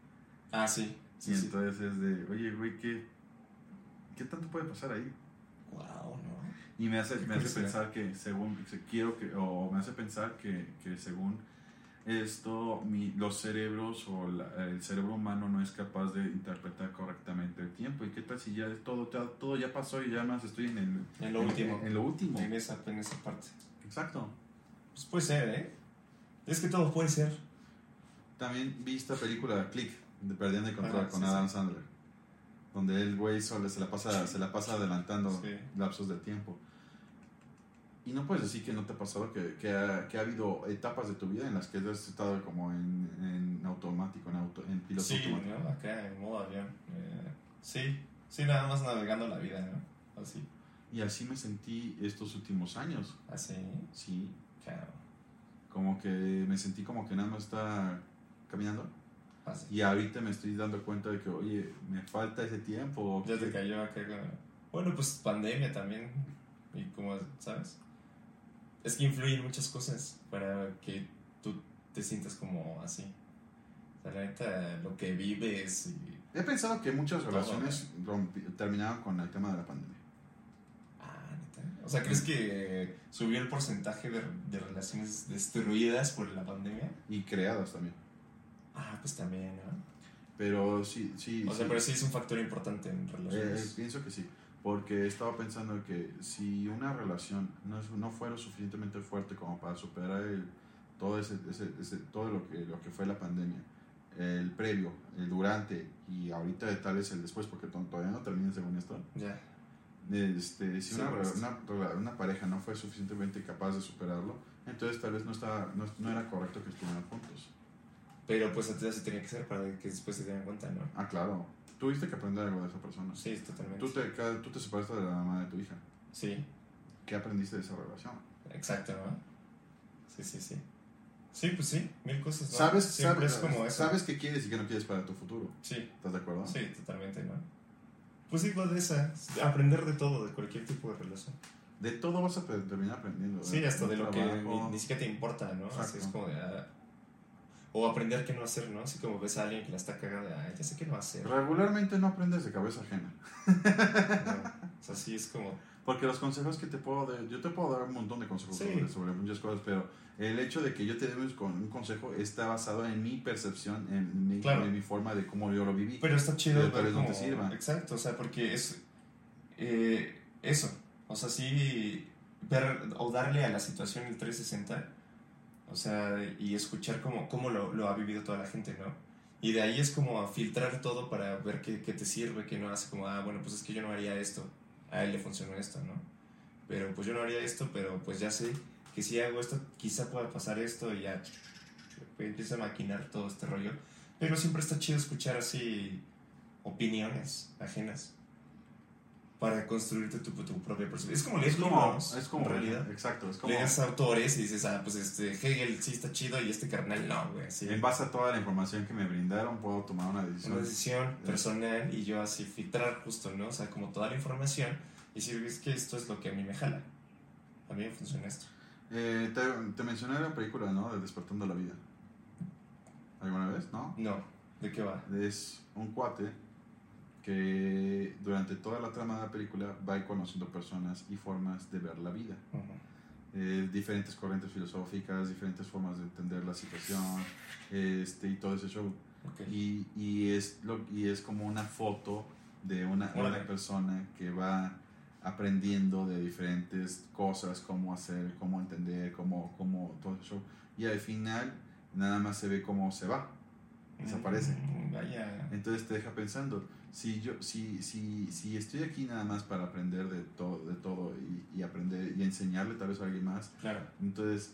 Ah, sí. Sí, y entonces es de, oye, güey, ¿qué, ¿qué tanto puede pasar ahí? Wow, ¿no? Y me hace, me hace pensar que según, quiero que, o me hace pensar que, que según esto, mi, los cerebros o la- el cerebro humano no es capaz de interpretar correctamente el tiempo. ¿Y qué tal si ya todo, ya, todo ya pasó y ya más estoy en el... En lo último. En, lo último. En esa, en esa parte. Exacto. Pues puede ser, ¿eh? Es que todo puede ser. También vi esta película Click, de Perdiendo el Control, Ah, con Adam sí. Sandler. Donde el güey solo se la pasa, se la pasa adelantando Sí. lapsos de tiempo. Y no puedes decir que no te ha pasado, que, que, ha, que ha habido etapas de tu vida en las que has estado como en, en automático, en, auto, en piloto Sí, automático. ¿no? Acá en modo avión. Eh, sí, sí, nada más navegando la vida, ¿no? Así. Y así me sentí estos últimos años. Así, Sí, claro. como que me sentí como que nada más está caminando. Así. Y ahorita me estoy dando cuenta de que, oye, me falta ese tiempo. Ya te cayó acá. Bueno, pues pandemia también. Y como, ¿sabes? Es que influyen muchas cosas para que tú te sientas como así. O sea, la neta, lo que vives y... He pensado que muchas relaciones terminaron con el tema de la pandemia. Ah, neta. O sea, ¿crees que subió el porcentaje de, de relaciones destruidas por la pandemia? Y creadas también. Ah, pues también, ¿no? Pero sí, sí. O sea, sí. pero sí es un factor importante en Eh, relaciones. pienso que sí. Porque estaba pensando que si una relación no, es- no fuera suficientemente fuerte como para superar el, todo, ese, ese- ese- todo lo, que, lo que fue la pandemia, el previo, el durante y ahorita de tal vez el después, porque to- todavía no termina según esto, Ya. este, si Sí, una, pues. una, una pareja no fue suficientemente capaz de superarlo, entonces tal vez no, estaba, no, no era correcto que estuvieran juntos. Pero pues entonces así tenía que ser para que después se dieran cuenta, ¿no? Ah, claro. Tuviste que aprender algo de esa persona. Sí, totalmente. Tú te, tú te separaste de la mamá de tu hija. Sí, ¿Qué aprendiste de esa relación? exacto, ¿no? Sí, sí, sí. Sí, pues sí, mil cosas. ¿no? ¿Sabes, Siempre sabes, es como eso. sabes qué quieres y qué no quieres para tu futuro. Sí, ¿Estás de acuerdo? sí, totalmente, ¿no? Pues sí, va de esa. Aprender de todo, de cualquier tipo de relación. De todo vas a terminar aprendiendo. Sí, hasta de lo que trabajo. ni, ni siquiera te importa, ¿no? Así es como de. ah, o aprender qué no hacer, ¿no? Así como ves a alguien que la está cagando, ah, ya sé qué no hacer. No, Regularmente no aprendes de cabeza ajena. o sea, sí es como. Porque los consejos que te puedo dar, yo te puedo dar un montón de consejos Sí. sobre, sobre muchas cosas, pero el hecho de que yo te dé un, con- un consejo está basado en mi percepción, en mi, Claro. en mi forma de cómo yo lo viví. Pero está chido Pero tal vez no te sirva. Exacto, o sea, porque es eh, eso. O sea, sí ver o darle a la situación el 360, o sea, y escuchar cómo, cómo lo, lo ha vivido toda la gente, ¿no? Y de ahí es como filtrar todo para ver qué, qué te sirve, qué no hace, como, ah, bueno, pues es que yo no haría esto, a él le funcionó esto, ¿no? Pero pues yo no haría esto, pero pues ya sé que si hago esto, quizá pueda pasar esto y ya empieza a maquinar todo este rollo. Pero siempre está chido escuchar así opiniones ajenas para construirte tu, tu propia perspectiva. Es como leer es como, libros, es como, en realidad. exacto, es como, Lees autores y dices, ah, pues este Hegel sí está chido y este carnal no, güey. Así, en base a toda la información que me brindaron, puedo tomar una decisión. una decisión personal y yo así filtrar justo, ¿no? O sea, como toda la información y decir, es que esto es lo que a mí me jala. A mí me funciona esto. Eh, te, te mencioné la película, ¿no? De Despertando la Vida. ¿Alguna vez? ¿No? No, ¿de qué va? Es un cuate que durante toda la trama de la película va conociendo personas y formas de ver la vida. Ujú. Eh, diferentes corrientes filosóficas, diferentes formas de entender la situación este, y todo ese show. Ok. Y, y, es lo, y es como una foto de una, Órale. una persona que va aprendiendo de diferentes cosas, cómo hacer, cómo entender, cómo, cómo todo ese show. Y al final nada más se ve cómo se va, desaparece. Mm, Vaya. Entonces te deja pensando, si yo si, si, si estoy aquí nada más para aprender de todo, de todo y, y aprender y enseñarle tal vez a alguien más, Claro. entonces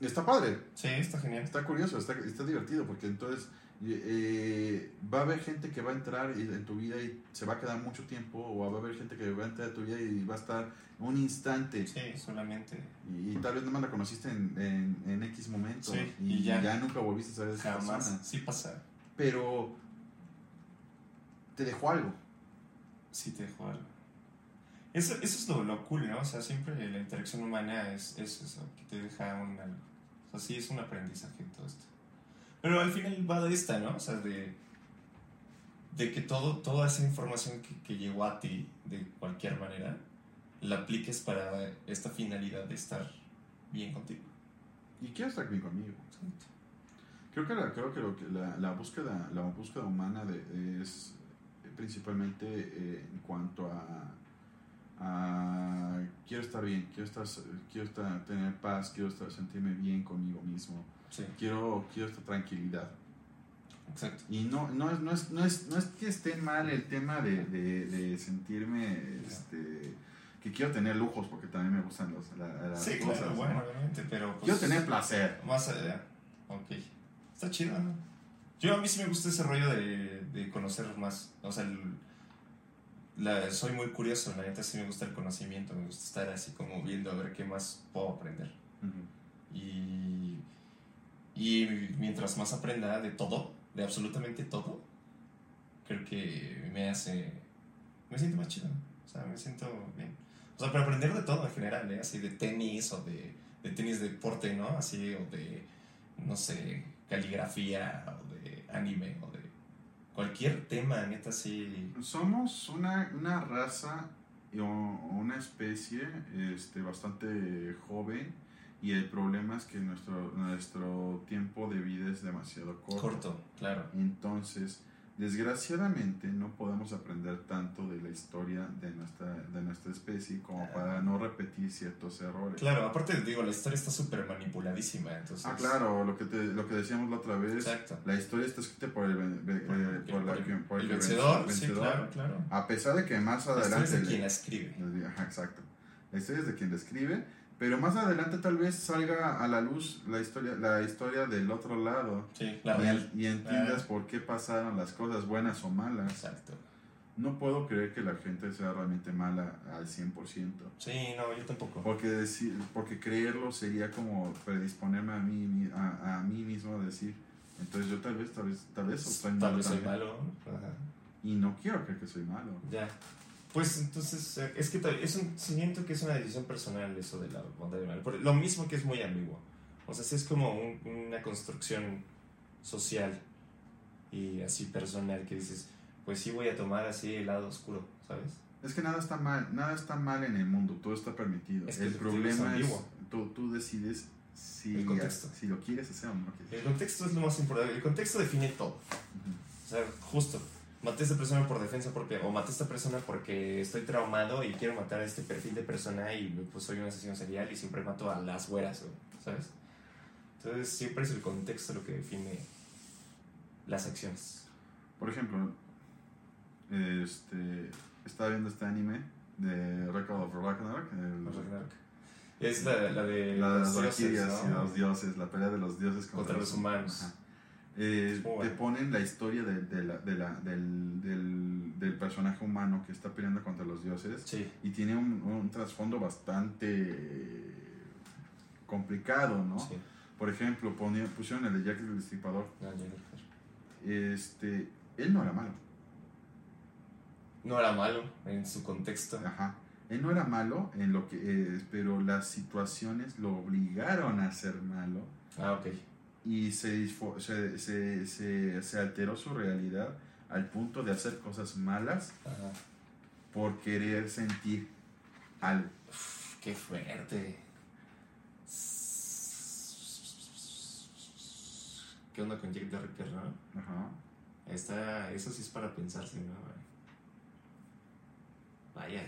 está padre, Sí, está genial. está curioso, está, está divertido, porque entonces eh, va a haber gente que va a entrar en tu vida y se va a quedar mucho tiempo, o va a haber gente que va a entrar en tu vida y va a estar un instante. Sí, solamente. Y, y tal vez no la conociste en, en, en X momento Sí, y, y ya. ya. nunca volviste a saber esa persona. Jamás. Sí pasa. Pero te dejó algo. Sí te dejó algo. Eso, eso es lo, lo cool, ¿no? O sea, siempre la interacción humana es, es eso, que te deja un algo. O sea, sí es un aprendizaje todo esto. Pero al final va de esta, ¿no? O sea, de, de que todo, toda esa información que, que llegó a ti de cualquier manera, la apliques para esta finalidad de estar bien contigo. Y quiero estar bien conmigo. Creo que la, creo que lo que la, la búsqueda la búsqueda humana de, es principalmente eh, en cuanto a, a quiero estar bien, quiero estar quiero estar tener paz, quiero estar sentirme bien conmigo mismo, Sí, quiero quiero esta tranquilidad. exacto. Y no, no, es, no, es, no, es, no es que esté mal el tema de, de, de sentirme este, que quiero tener lujos porque también me gustan los, la- las Sí, cosas. claro, ¿no? bueno, obviamente, pero pues, Quiero tener placer. Más allá. Ok. Está chido, ¿no? Yo a mí sí me gusta ese rollo de, de conocer más. O sea, el- la- soy muy curioso, la neta sí me gusta el conocimiento, me gusta estar así como viendo a ver qué más puedo aprender. Y, y mientras más aprenda de todo, de absolutamente todo, creo que me hace. Me siento más chido. O sea, me siento bien. O sea, pero aprender de todo en general, ¿eh? Así de tenis o de, de tenis de deporte, ¿no? Así, o de, no sé, caligrafía anime o de cualquier tema, neta, así. Somos una, una raza y o- una especie este, bastante joven y el problema es que nuestro, nuestro tiempo de vida es demasiado corto. Corto, claro. Entonces, desgraciadamente no podemos aprender tanto de la historia de nuestra, de nuestra especie como para no repetir ciertos errores. Claro, aparte, digo, la historia está súper manipuladísima, entonces. Ah, claro, lo que, te- lo que decíamos la otra vez, Exacto. la historia está escrita por el, vencedor, sí, claro, claro. A pesar de que más La historia adelante... es de quien la escribe. Ajá, exacto. La historia es de quien la escribe, pero más adelante tal vez salga a la luz la historia, la historia del otro lado. Sí, la y, real. y entiendas Ah. por qué pasaron las cosas buenas o malas. Exacto. No puedo creer que la gente sea realmente mala al 100%. Sí, no, yo tampoco. Porque, decir, porque creerlo sería como predisponerme a mí, a, a mí mismo a decir, entonces yo tal vez, tal vez, tal vez soy Tal malo vez soy malo. Ajá. Y no quiero creer que soy malo. Ya. Pues entonces, es que es un, siento que es una decisión personal eso de la bondad y el mal. Por- Lo mismo que es muy ambiguo. O sea, sí es como un- una construcción social y así personal que dices, pues sí voy a tomar así el lado oscuro, ¿sabes? Es que nada está mal, nada está mal en el mundo, todo está permitido. Es que el es problema es, ambiguo. tú, tú decides si, El contexto. si lo quieres hacer o no lo quieres. El contexto es lo más importante. El contexto define todo. Ujú. O sea, justo. Maté a esta persona por defensa propia. O maté a esta persona porque estoy traumado y quiero matar a este perfil de persona y pues soy un asesino serial y siempre mato a las güeras, ¿sabes? Entonces siempre es el contexto lo que define las acciones. Por ejemplo, este, estaba viendo este anime de Record of Ragnarok, el- Los Ragnarok. Es la, la de la de los las dioses, ¿no? y los dioses, la pelea de los dioses Contra los humanos. Ajá. Eh, te ponen la historia de, de la- de la- del, del, del personaje humano que está peleando contra los dioses Sí, y tiene un, un trasfondo bastante complicado, ¿no? sí. Por ejemplo, ponía- pusieron el de Jack el Destripador. Este, él no era malo. No era malo en su contexto. Ajá. Él no era malo en lo que eh, pero las situaciones lo obligaron a ser malo Ah, ok. Y se, se, se, se, se alteró su realidad al punto de hacer cosas malas Ajá. por querer sentir algo. Uf, qué fuerte. ¿Qué onda con Jack the Ripper, no? Ajá. Está, eso sí es para pensarse, ¿no? Vaya.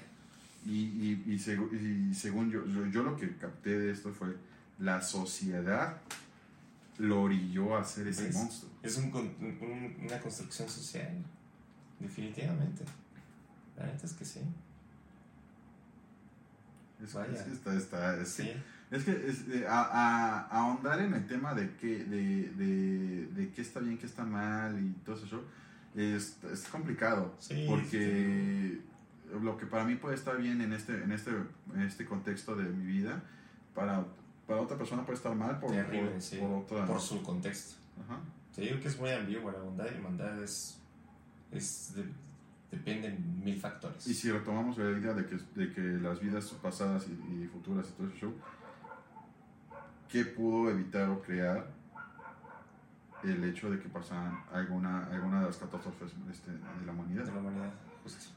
Y, y, y, y según yo, yo, yo lo que capté de esto fue la sociedad lo orilló a hacer ese ¿Ves? monstruo. Es un un- una construcción social. Definitivamente. La neta es que sí. Es, Vaya. es que está, está- es que- Sí. Es que es, eh, a, a- ahondar en el tema de qué, de, de, de qué está bien, qué está mal y todo eso, es, es complicado. Sí, porque lo que para mí puede estar bien en este, en este, en este contexto de mi vida, para, para otra persona puede estar mal por, Terrible, por, sí. por otra. Por su contexto. Ajá. Te digo que es muy ambiguo. La bondad y maldad es. es de- depende de mil factores. Y si retomamos la idea de que, de que las vidas pasadas y, y futuras y todo ese show, ¿qué pudo evitar o crear el hecho de que pasaran alguna, alguna de las catástrofes este, de la humanidad? de la humanidad.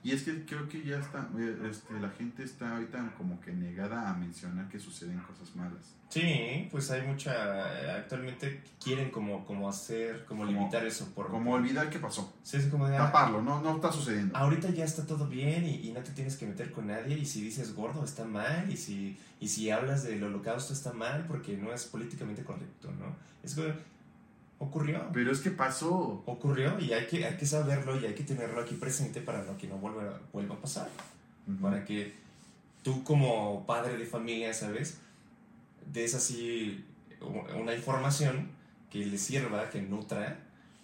Y es que creo que ya está, eh, este, la gente está ahorita como que negada a mencionar que suceden cosas malas. Sí, pues hay mucha. Actualmente quieren como, como hacer, como, Como- limitar eso. Por, Como olvidar qué pasó, Sí, es como de. ah, taparlo, no, no está sucediendo. Ahorita ya está todo bien y, y no te tienes que meter con nadie y si dices gordo está mal y si, y si hablas del holocausto está mal porque no es políticamente correcto, ¿no? Es que ocurrió. Pero es que pasó. Ocurrió y hay que, hay que saberlo y hay que tenerlo aquí presente para no, que no vuelva, vuelva a pasar. Para que tú como padre de familia, ¿sabes? Des así una información que le sirva, que nutra,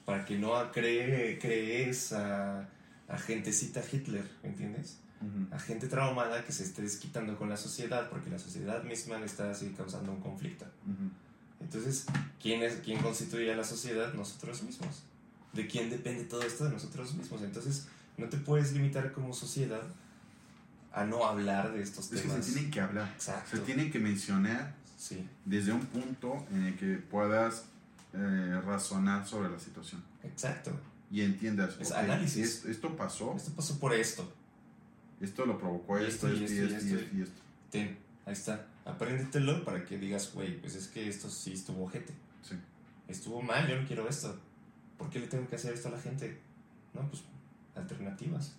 para que no cree, crees a, a gentecita Hitler, ¿me entiendes? Ujú. A gente traumada que se esté desquitando con la sociedad porque la sociedad misma le está así causando un conflicto. Ujú. Entonces, ¿quién, es, ¿quién constituye a la sociedad? Nosotros mismos. ¿De quién depende todo esto? De nosotros mismos. Entonces, no te puedes limitar como sociedad a no hablar de estos Es que temas. se tienen que hablar. Exacto. Se tienen que mencionar Sí, desde un punto en el que puedas eh, razonar sobre la situación exacto. y entiendas. Es análisis. es- esto pasó, Esto pasó por esto. esto lo provocó esto, esto, y esto, y esto, y esto, y esto. y ahí está. Apréndetelo para que digas, güey, pues es que esto sí estuvo ojete. Sí. Estuvo mal, yo no quiero esto. ¿Por qué le tengo que hacer esto a la gente? No, pues alternativas.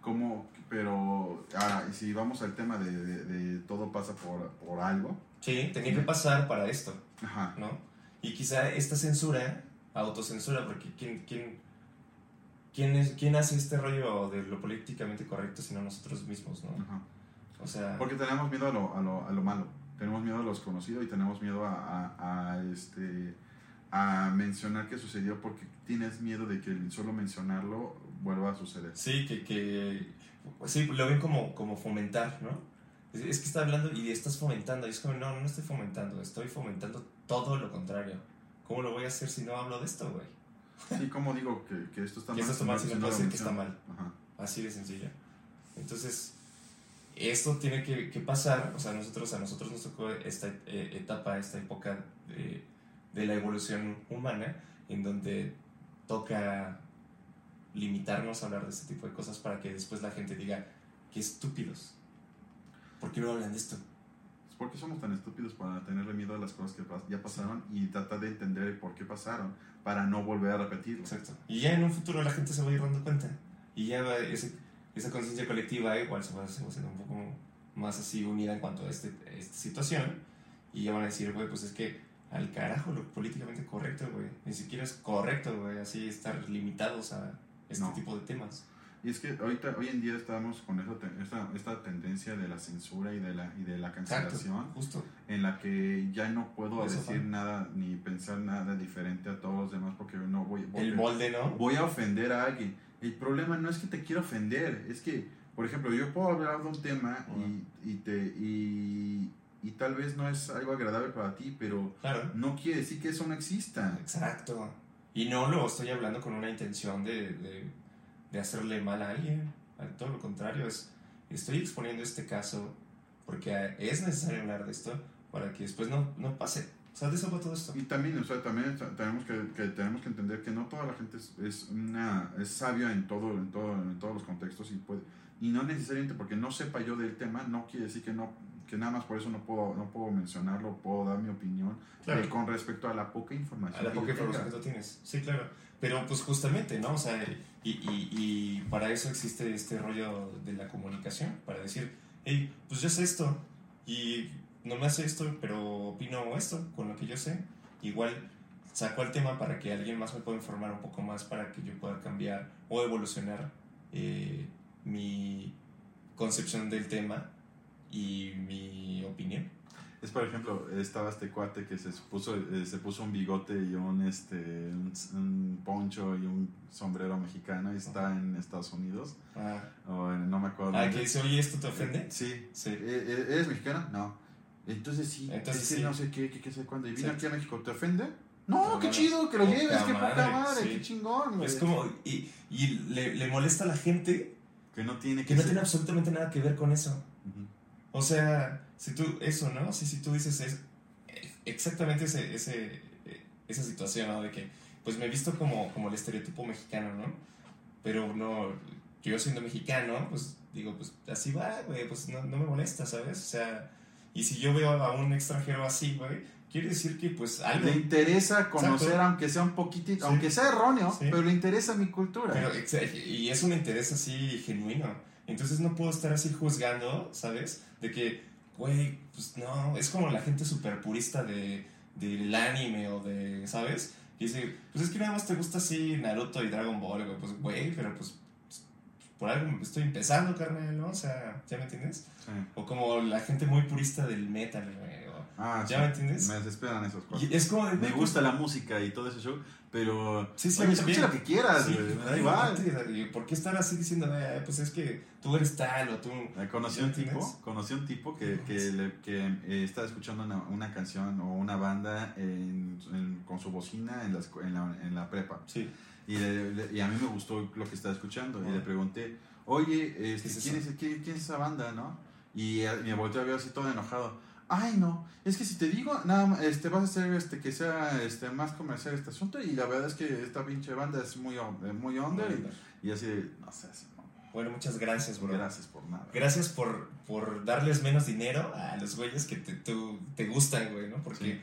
Como, pero ahora, y si vamos al tema de, de- de todo pasa por, por algo, Sí, tenía que pasar para esto. ajá, ¿no? Y quizá esta censura, autocensura, porque ¿quién, quién, quién, es, quién hace este rollo de lo políticamente correcto sino nosotros mismos, ¿no? ajá. O sea, Porque tenemos miedo a lo, a lo, a lo malo, tenemos miedo a lo desconocido y tenemos miedo a, a, a, este, a mencionar que sucedió porque tienes miedo de que solo mencionarlo vuelva a suceder. sí, que, que sí, lo ven como, como fomentar, ¿no? Es, que está hablando y estás fomentando, y es como, no, no estoy fomentando, estoy fomentando todo lo contrario. ¿Cómo lo voy a hacer si no hablo de esto, güey? Sí, como digo que, que esto está Que mal. esto está mal, si no puedo decir que está mal. Ajá. Así de sencillo. Entonces, esto tiene que, que pasar, o sea, nosotros, a nosotros nos tocó esta eh, etapa, esta época de, de la evolución humana, en donde toca limitarnos a hablar de este tipo de cosas para que después la gente diga, qué estúpidos. ¿Por qué no hablan de esto? ¿Por qué somos tan estúpidos para tenerle miedo a las cosas que ya pasaron y tratar de entender por qué pasaron para no volver a repetirlo? Exacto. Y ya en un futuro la gente se va a ir dando cuenta. Y ya va ese- esa conciencia colectiva igual se va a se va a hacer un poco más así unida en cuanto a, este, esta situación. Y ya van a decir, güey, pues es que al carajo lo políticamente correcto, güey. Ni siquiera es correcto, güey, así estar limitados a este No. tipo de temas. Y es que ahorita, hoy en día estamos con esa esta, esta tendencia de la censura y de la, y de la cancelación, Justo. en la que ya no puedo Eso decir nada ni pensar nada diferente a todos los demás porque no voy, voy, El molde, ¿no? voy a ofender a alguien. El problema no es que te quiera ofender, es que, por ejemplo, yo puedo hablar de un tema y, y, te, y, y tal vez no es algo agradable para ti, pero Claro. no quiere decir que eso no exista. Exacto. Y no lo estoy hablando con una intención de, de, de hacerle mal a alguien. Todo lo contrario, es, estoy exponiendo este caso porque es necesario hablar de esto para que después no, no pase. O sea, de eso va todo esto. Y también, o sea, también ta- tenemos que, que tenemos que entender que no toda la gente es, es una es sabia en todo en todo en todos los contextos y puede y no necesariamente porque no sepa yo del tema no quiere decir que no que nada más por eso no puedo no puedo mencionarlo puedo dar mi opinión Claro. eh, con respecto a la poca información A la que poca información que tú tienes. Sí, claro. Pero pues justamente, ¿no? O sea, y, y, y para eso existe este rollo de la comunicación, para decir, hey, pues yo sé esto y no me hace esto, pero opino esto con lo que yo sé. Igual saco el tema para que alguien más me pueda informar un poco más para que yo pueda cambiar o evolucionar eh, mi concepción del tema y mi opinión. es por ejemplo estaba este cuate que se puso eh, se puso un bigote y un este un, un poncho y un sombrero mexicano y está en Estados Unidos Ah, o en- no me acuerdo ah, que dice, oye, ¿esto te ofende? sí Sí. Eh, eh, ¿Eres mexicana? No. Entonces sí. Entonces ese sí. no sé qué, qué, qué sé cuándo. ¿Y vino Exacto. aquí a México? ¿Te ofende? No, Pero qué no, chido que lo lleves, qué poca madre, madre, sí. qué chingón, güey. Es como, y, y le, le molesta a la gente Que no tiene que que no ser. tiene absolutamente nada que ver con eso. Ujú. O sea, si tú, eso, ¿no? Si, si tú dices es, exactamente ese, ese, esa situación, ¿no? De que, pues me he visto como, como el estereotipo mexicano, ¿no? Pero no, yo siendo mexicano, pues digo, pues así va, güey, pues no, no me molesta, ¿sabes? O sea, y si yo veo a un extranjero así, güey, quiere decir que pues algo... Le interesa conocer, Exacto. aunque sea un poquitito, Sí. aunque sea erróneo, Sí. pero le interesa mi cultura. Pero, y es un interés así genuino. Entonces no puedo estar así juzgando, ¿sabes? De que, güey, pues no, es como la gente súper purista de, del anime o de, ¿sabes? Y dice, pues es que nada más te gusta así Naruto y Dragon Ball, güey. Pues, güey, pero pues, por algo estoy empezando, carnal, ¿no? O sea, ¿ya me entiendes? Sí. O como la gente muy purista del metal, güey. o- Ah, ¿Ya sí. me entiendes? Me desesperan esas cosas. Y es como Me gusta la música y todo ese show, pero. Sí, sí, Oye, escucha lo que quieras, güey, me da igual. ¿Por qué estar así diciendo, "Eh, pues es que tú eres tal o tú... Eh, Conocí ¿Ya un tipo, conocí un tipo que, que, le- que, eh, estaba escuchando una, una canción o una banda en- en- con su bocina en la, escu- en la, en la prepa. Sí, Y, le- le- y a mí me gustó lo que estaba escuchando. Y le pregunté, oye, este, ¿Qué es ¿quién, es, quién, quién es esa banda, no? Y me volteó a ver así todo enojado. Ay, no, es que si te digo, nada más, este, vas a hacer este, que sea este, más comercial este asunto. Y la verdad es que esta pinche banda es muy, muy under. Y, y así, no sé, así, no, Bueno, muchas gracias, bro. gracias por nada. Gracias por, por darles menos dinero a los güeyes que te, tú- te gustan, güey, ¿no? Porque Sí.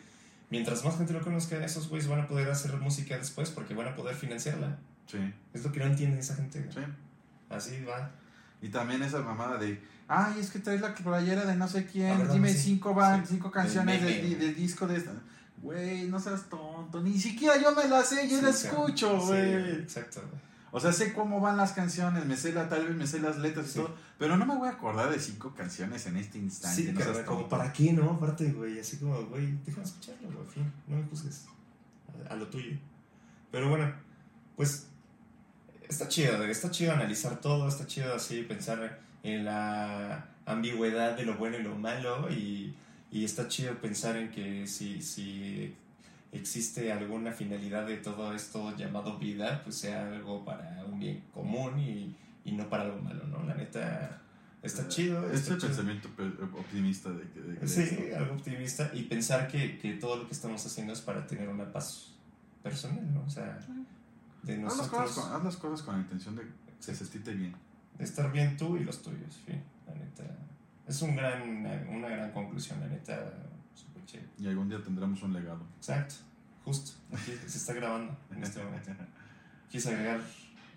Mientras más gente lo conozca, esos güeyes van a poder hacer música después porque van a poder financiarla. Sí, Es lo que no entiende esa gente, güey. sí. Así va. Y también esa mamada de, ay, es que traes la playera de no sé quién, Ah, dime Sí. cinco, Sí. cinco canciones Del disco de esta. Güey, no seas tonto, ni siquiera yo me la sé, yo la Sí, escucho, sí, güey. exacto, güey. O sea, sé cómo van las canciones, me sé la, tal vez me sé las letras y Sí. todo, pero no me voy a acordar de cinco canciones en este instante. Sí, no carnal, como para qué, ¿no? Aparte, güey, así como, güey, déjame escucharlo, güey, fin, no me juzgues a, a lo tuyo. Pero bueno, pues está chido, está chido analizar todo, está chido así pensar en la ambigüedad de lo bueno y lo malo y, y está chido pensar en que si, si existe alguna finalidad de todo esto llamado vida, pues sea algo para un bien común y, y no para algo malo, ¿no? La neta, está chido. Este está chido. pensamiento pe- optimista de, que- de, de Sí, esto. algo optimista y pensar que, que todo lo que estamos haciendo es para tener una paz personal, ¿no? O sea, de Haz las, nosotros, cosas con, haz las cosas con la intención de que se sentite bien. de estar bien tú y los tuyos, fin, la neta. Es un gran, una, una gran conclusión, la neta, chido. Y algún día tendremos un legado. Exacto, justo, aquí se está grabando en este momento. ¿Quieres agregar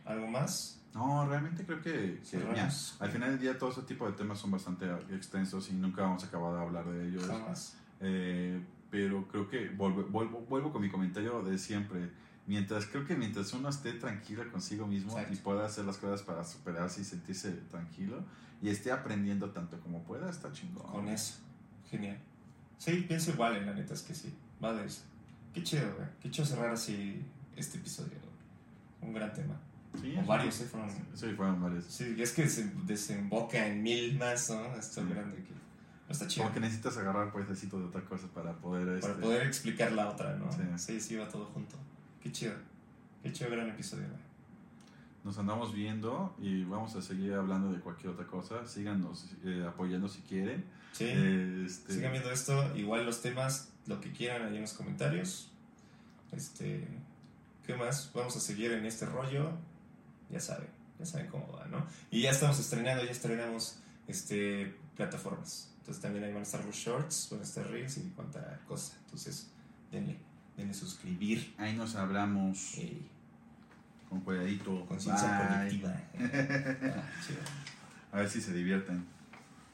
algo más? No, realmente creo que, que, mira, al final del día todo ese tipo de temas son bastante extensos y nunca vamos a acabar de hablar de ellos. Jamás. Eh, pero creo que vuelvo, vuelvo, vuelvo con mi comentario de siempre. Mientras, creo que mientras uno esté tranquilo consigo mismo Exacto. y pueda hacer las cosas para superarse y sentirse tranquilo y esté aprendiendo tanto como pueda, está chingón. Con eso, genial. Sí, pienso igual, en la neta, es que sí, va de eso. Qué chido, güey, qué chido cerrar así este episodio, güey. Un gran tema. Sí, O varios, ¿eh? Fueron Sí, fueron varios. Sí, es que se desemboca en mil más, ¿no? Esto Sí. grande que está chido. Como que necesitas agarrar pues necesito de otra cosa para poder... Para este, poder explicar la otra, ¿no? Sí. Sí, sí, va todo junto. Qué chido. Qué chido gran episodio, güey. Nos andamos viendo y vamos a seguir hablando de cualquier otra cosa. Síganos eh, apoyando si quieren. Sí. Este, Sigan viendo esto. Igual los temas, lo que quieran ahí en los comentarios. Este. ¿Qué más? Vamos a seguir en este rollo. Ya saben, ya saben cómo va, ¿no? Y ya estamos estrenando, ya estrenamos este, plataformas. Entonces también ahí van a estar los shorts, van a estar reels y cuanta cosa. Entonces, denle, denle suscribir. Ahí nos hablamos con cuidadito. conciencia colectiva. Ah. A ver si se divierten.